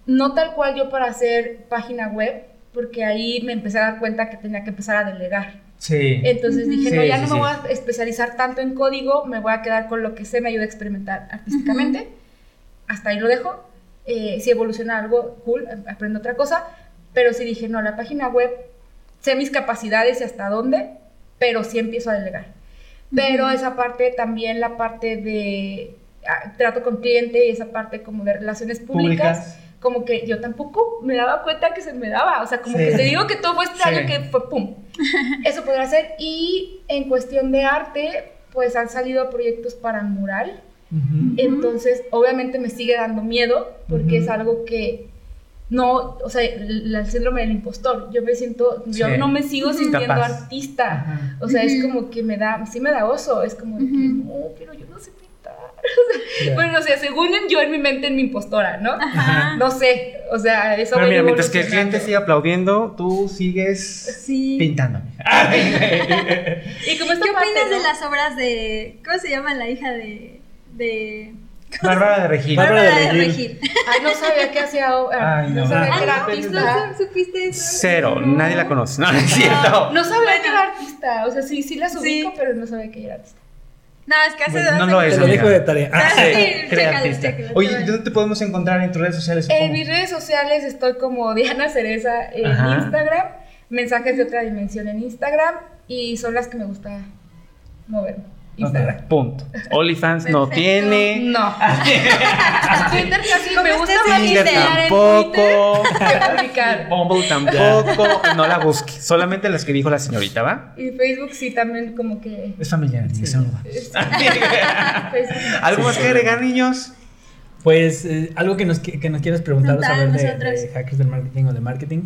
no tal cual yo para hacer página web, porque ahí me empecé a dar cuenta que tenía que empezar a delegar. Sí. Entonces dije, Sí, no, ya sí, no sí. me voy a especializar tanto en código, me voy a quedar con lo que sé, me ayuda a experimentar artísticamente. Hasta ahí lo dejo. Eh, si evoluciona algo, cool, aprendo otra cosa. Pero sí dije, no, la página web, sé mis capacidades y hasta dónde, pero sí empiezo a delegar. Pero esa parte, también la parte de ah, trato con cliente y esa parte como de relaciones públicas, Públicas. como que yo tampoco me daba cuenta que se me daba. O sea, como Sí. que te digo que todo fue este Sí. año que fue pum. *laughs* Eso podrá ser. Y en cuestión de arte, pues han salido proyectos para mural. Entonces, obviamente me sigue dando miedo porque es algo que no, o sea, el, el síndrome del impostor. Yo me siento, yo Sí. no me sigo sintiendo Capaz. artista. Ajá. O sea, es Ujú. como que me da, sí me da oso. Es como de que, Ujú. no, pero yo no sé pintar. *laughs* Ya. Bueno, o sea, según yo en mi mente, en mi impostora, ¿no? Ajá. No sé, o sea, eso Pero va mira, mientras que el cliente siga aplaudiendo, tú sigues Sí. pintando. *laughs* *laughs* Y como ¿Qué parte, opinas de ¿no? las obras de. ¿Cómo se llama la hija de. de. Bárbara de Regil. Bárbara de Regil. Ay, no sabía que hacía. Ay, no. no. sabía Ah, que era artista. ¿no supiste eso? Cero, nadie la conoce. No, no es cierto. No sabía que era artista. O sea, sí, sí las Sí. ubico, pero no sabía que era artista. No, es que hace Bueno, dos no lo es, Te lo dejo de tarea. Ah, *laughs* sí, Crea chécalo, artista. chécalo, Oye. ¿dónde te podemos encontrar en tus redes sociales? En mis redes sociales estoy como *laughs* Diana Cereza en Ajá. Instagram, mensajes de otra dimensión en Instagram y son las que me gusta moverme. Instagram. Punto. OnlyFans no Perfecto. tiene. No. *laughs* Twitter casi me gusta estés más Tinder tampoco. *laughs* Bumble tampoco. No la busque. Solamente las que dijo la señorita, ¿va? Y Facebook sí también como que... Es familiar, ni se duda. *laughs* Facebook. ¿Algo más que agregar, niños? Pues eh, algo que nos, que nos quieras preguntar saber de, de hackers del marketing o de marketing.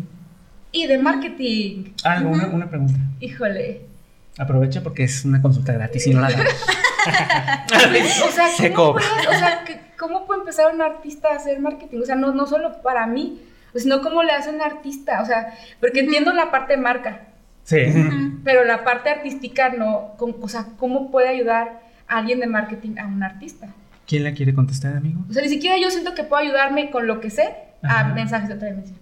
Y de marketing. Algo, una, una pregunta. Híjole. Aprovecha porque es una consulta gratis y no la damos. *laughs* O sea, Se ¿cómo cobra. puede, o sea, que- ¿cómo puede empezar un artista a hacer marketing? O sea, no, no solo para mí, sino cómo le hace un artista. O sea, porque entiendo la parte de marca, Sí. Pero la parte artística no. com- O sea, ¿cómo puede ayudar a alguien de marketing a un artista? ¿Quién la quiere contestar, amigo? O sea, ni siquiera yo siento que puedo ayudarme con lo que sé a Ajá. mensajes de otra dimensión.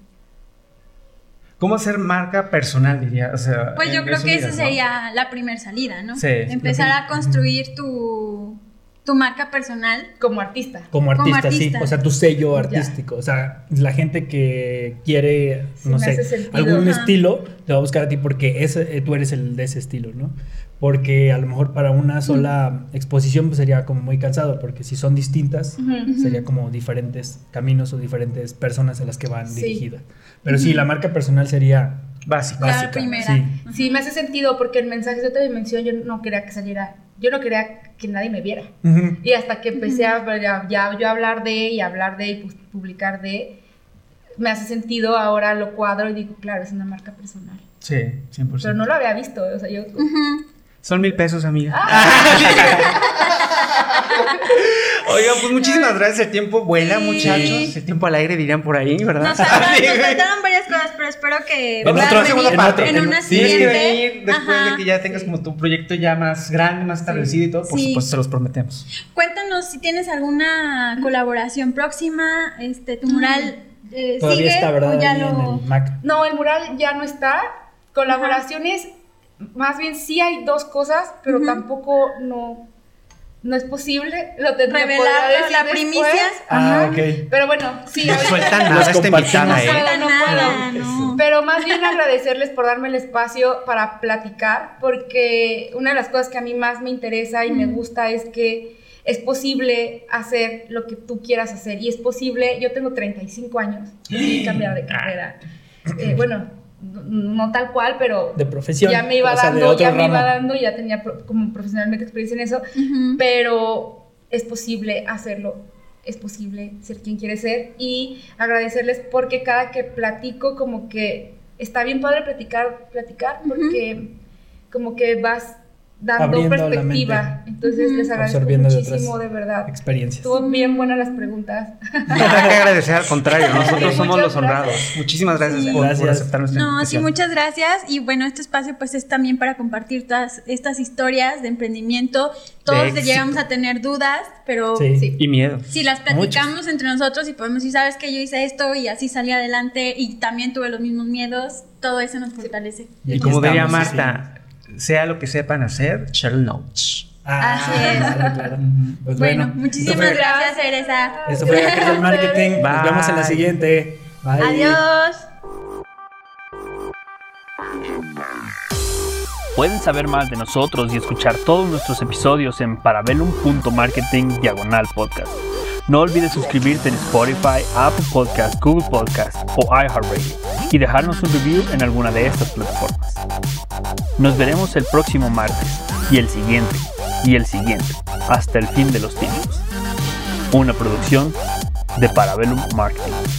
¿Cómo hacer marca personal, diría? O sea, Pues yo creo que esa sería la primera salida, ¿no? Sí, Empezar que- a construir tu, tu marca personal. Como artista. Como artista, artista. sí. O sea, tu sello Ya. artístico. O sea, la gente que quiere, Sí, no sé, algún Ajá. estilo, te va a buscar a ti porque ese, eh, tú eres el de ese estilo, ¿no? Porque a lo mejor para una sola exposición pues, sería como muy cansado, porque si son distintas, Ujú. sería como diferentes caminos o diferentes personas a las que van Sí. dirigidas. Pero sí, la marca personal sería Básico. La básica. primera. sí. Sí, me hace sentido porque en mensajes de otra dimensión yo no quería que saliera, yo no quería que nadie me viera. Y hasta que empecé a ya, ya yo hablar de y hablar de y pu- publicar de, me hace sentido ahora lo cuadro y digo, claro, es una marca personal. Sí, 100%. Pero no lo había visto, o sea, yo... Son mil pesos, amiga. Ah. *laughs* *laughs* Oigan, pues muchísimas gracias. El tiempo vuela, Sí. muchachos. El tiempo al aire dirían por ahí, ¿verdad? Nos faltaron, *laughs* varias cosas, pero espero que En otro- venir en otro- en una Tienes que siguiente. venir después Ajá. de que ya tengas como tu proyecto ya más grande, más establecido y todo. Por Sí. supuesto, se los prometemos. Cuéntanos si tienes alguna colaboración próxima, este, tu mural eh, Todavía sigue está, ¿verdad? ya lo... en el Mac. No, el mural ya no está. Colaboraciones, más bien sí hay dos cosas, pero tampoco no, no es posible. Lo tendré Revelar la primicia. Ah, ok. Pero bueno, sí, No sueltan nada No ¿eh? puedo, no Nada, puedo. no. Pero más bien agradecerles por darme el espacio para platicar, porque una de las cosas que a mí más me interesa y me gusta es que es posible hacer lo que tú quieras hacer. Y es posible, yo tengo 35 años, y cambiar de carrera. Eh, bueno, no, no tal cual, pero De profesión. ya me iba o sea, de dando, ya me iba dando, ya tenía pro- como profesionalmente experiencia en eso, pero es posible hacerlo, es posible ser quien quiere ser y agradecerles porque cada que platico como que está bien padre platicar, platicar porque como que vas dando perspectiva, entonces les agradezco Absorbiendo de muchísimo de verdad. Experiencias. Estuvo bien buenas las preguntas. *laughs* Nada que agradecer, al contrario. Nosotros Muchas somos los gracias. honrados. Muchísimas gracias, Sí. por, por Gracias. aceptar nuestra No, sí, muchas gracias. Y bueno, este espacio pues es también para compartir todas estas historias de emprendimiento. Todos éxito. llegamos a tener dudas, pero Sí. Sí. Y miedo. si las platicamos entre nosotros y podemos decir, sabes que yo hice esto y así salí adelante y también tuve los mismos miedos, todo eso nos fortalece. Y como diría. Marta, sea lo que sepan hacer, shall knows. Ah, Así es. claro, claro. Pues Bueno, bueno, muchísimas fue- gracias, Teresa. Esto fue Hackers del Marketing. Nos vemos en la siguiente. Bye. Adiós. Pueden saber más de nosotros y escuchar todos nuestros episodios en parabellum.marketing diagonal podcast. No olvides suscribirte en Spotify, Apple Podcast, Google Podcast o iHeartRadio y dejarnos un review en alguna de estas plataformas. Nos veremos el próximo martes y el siguiente y el siguiente hasta el fin de los tiempos. Una producción de Parabellum Marketing.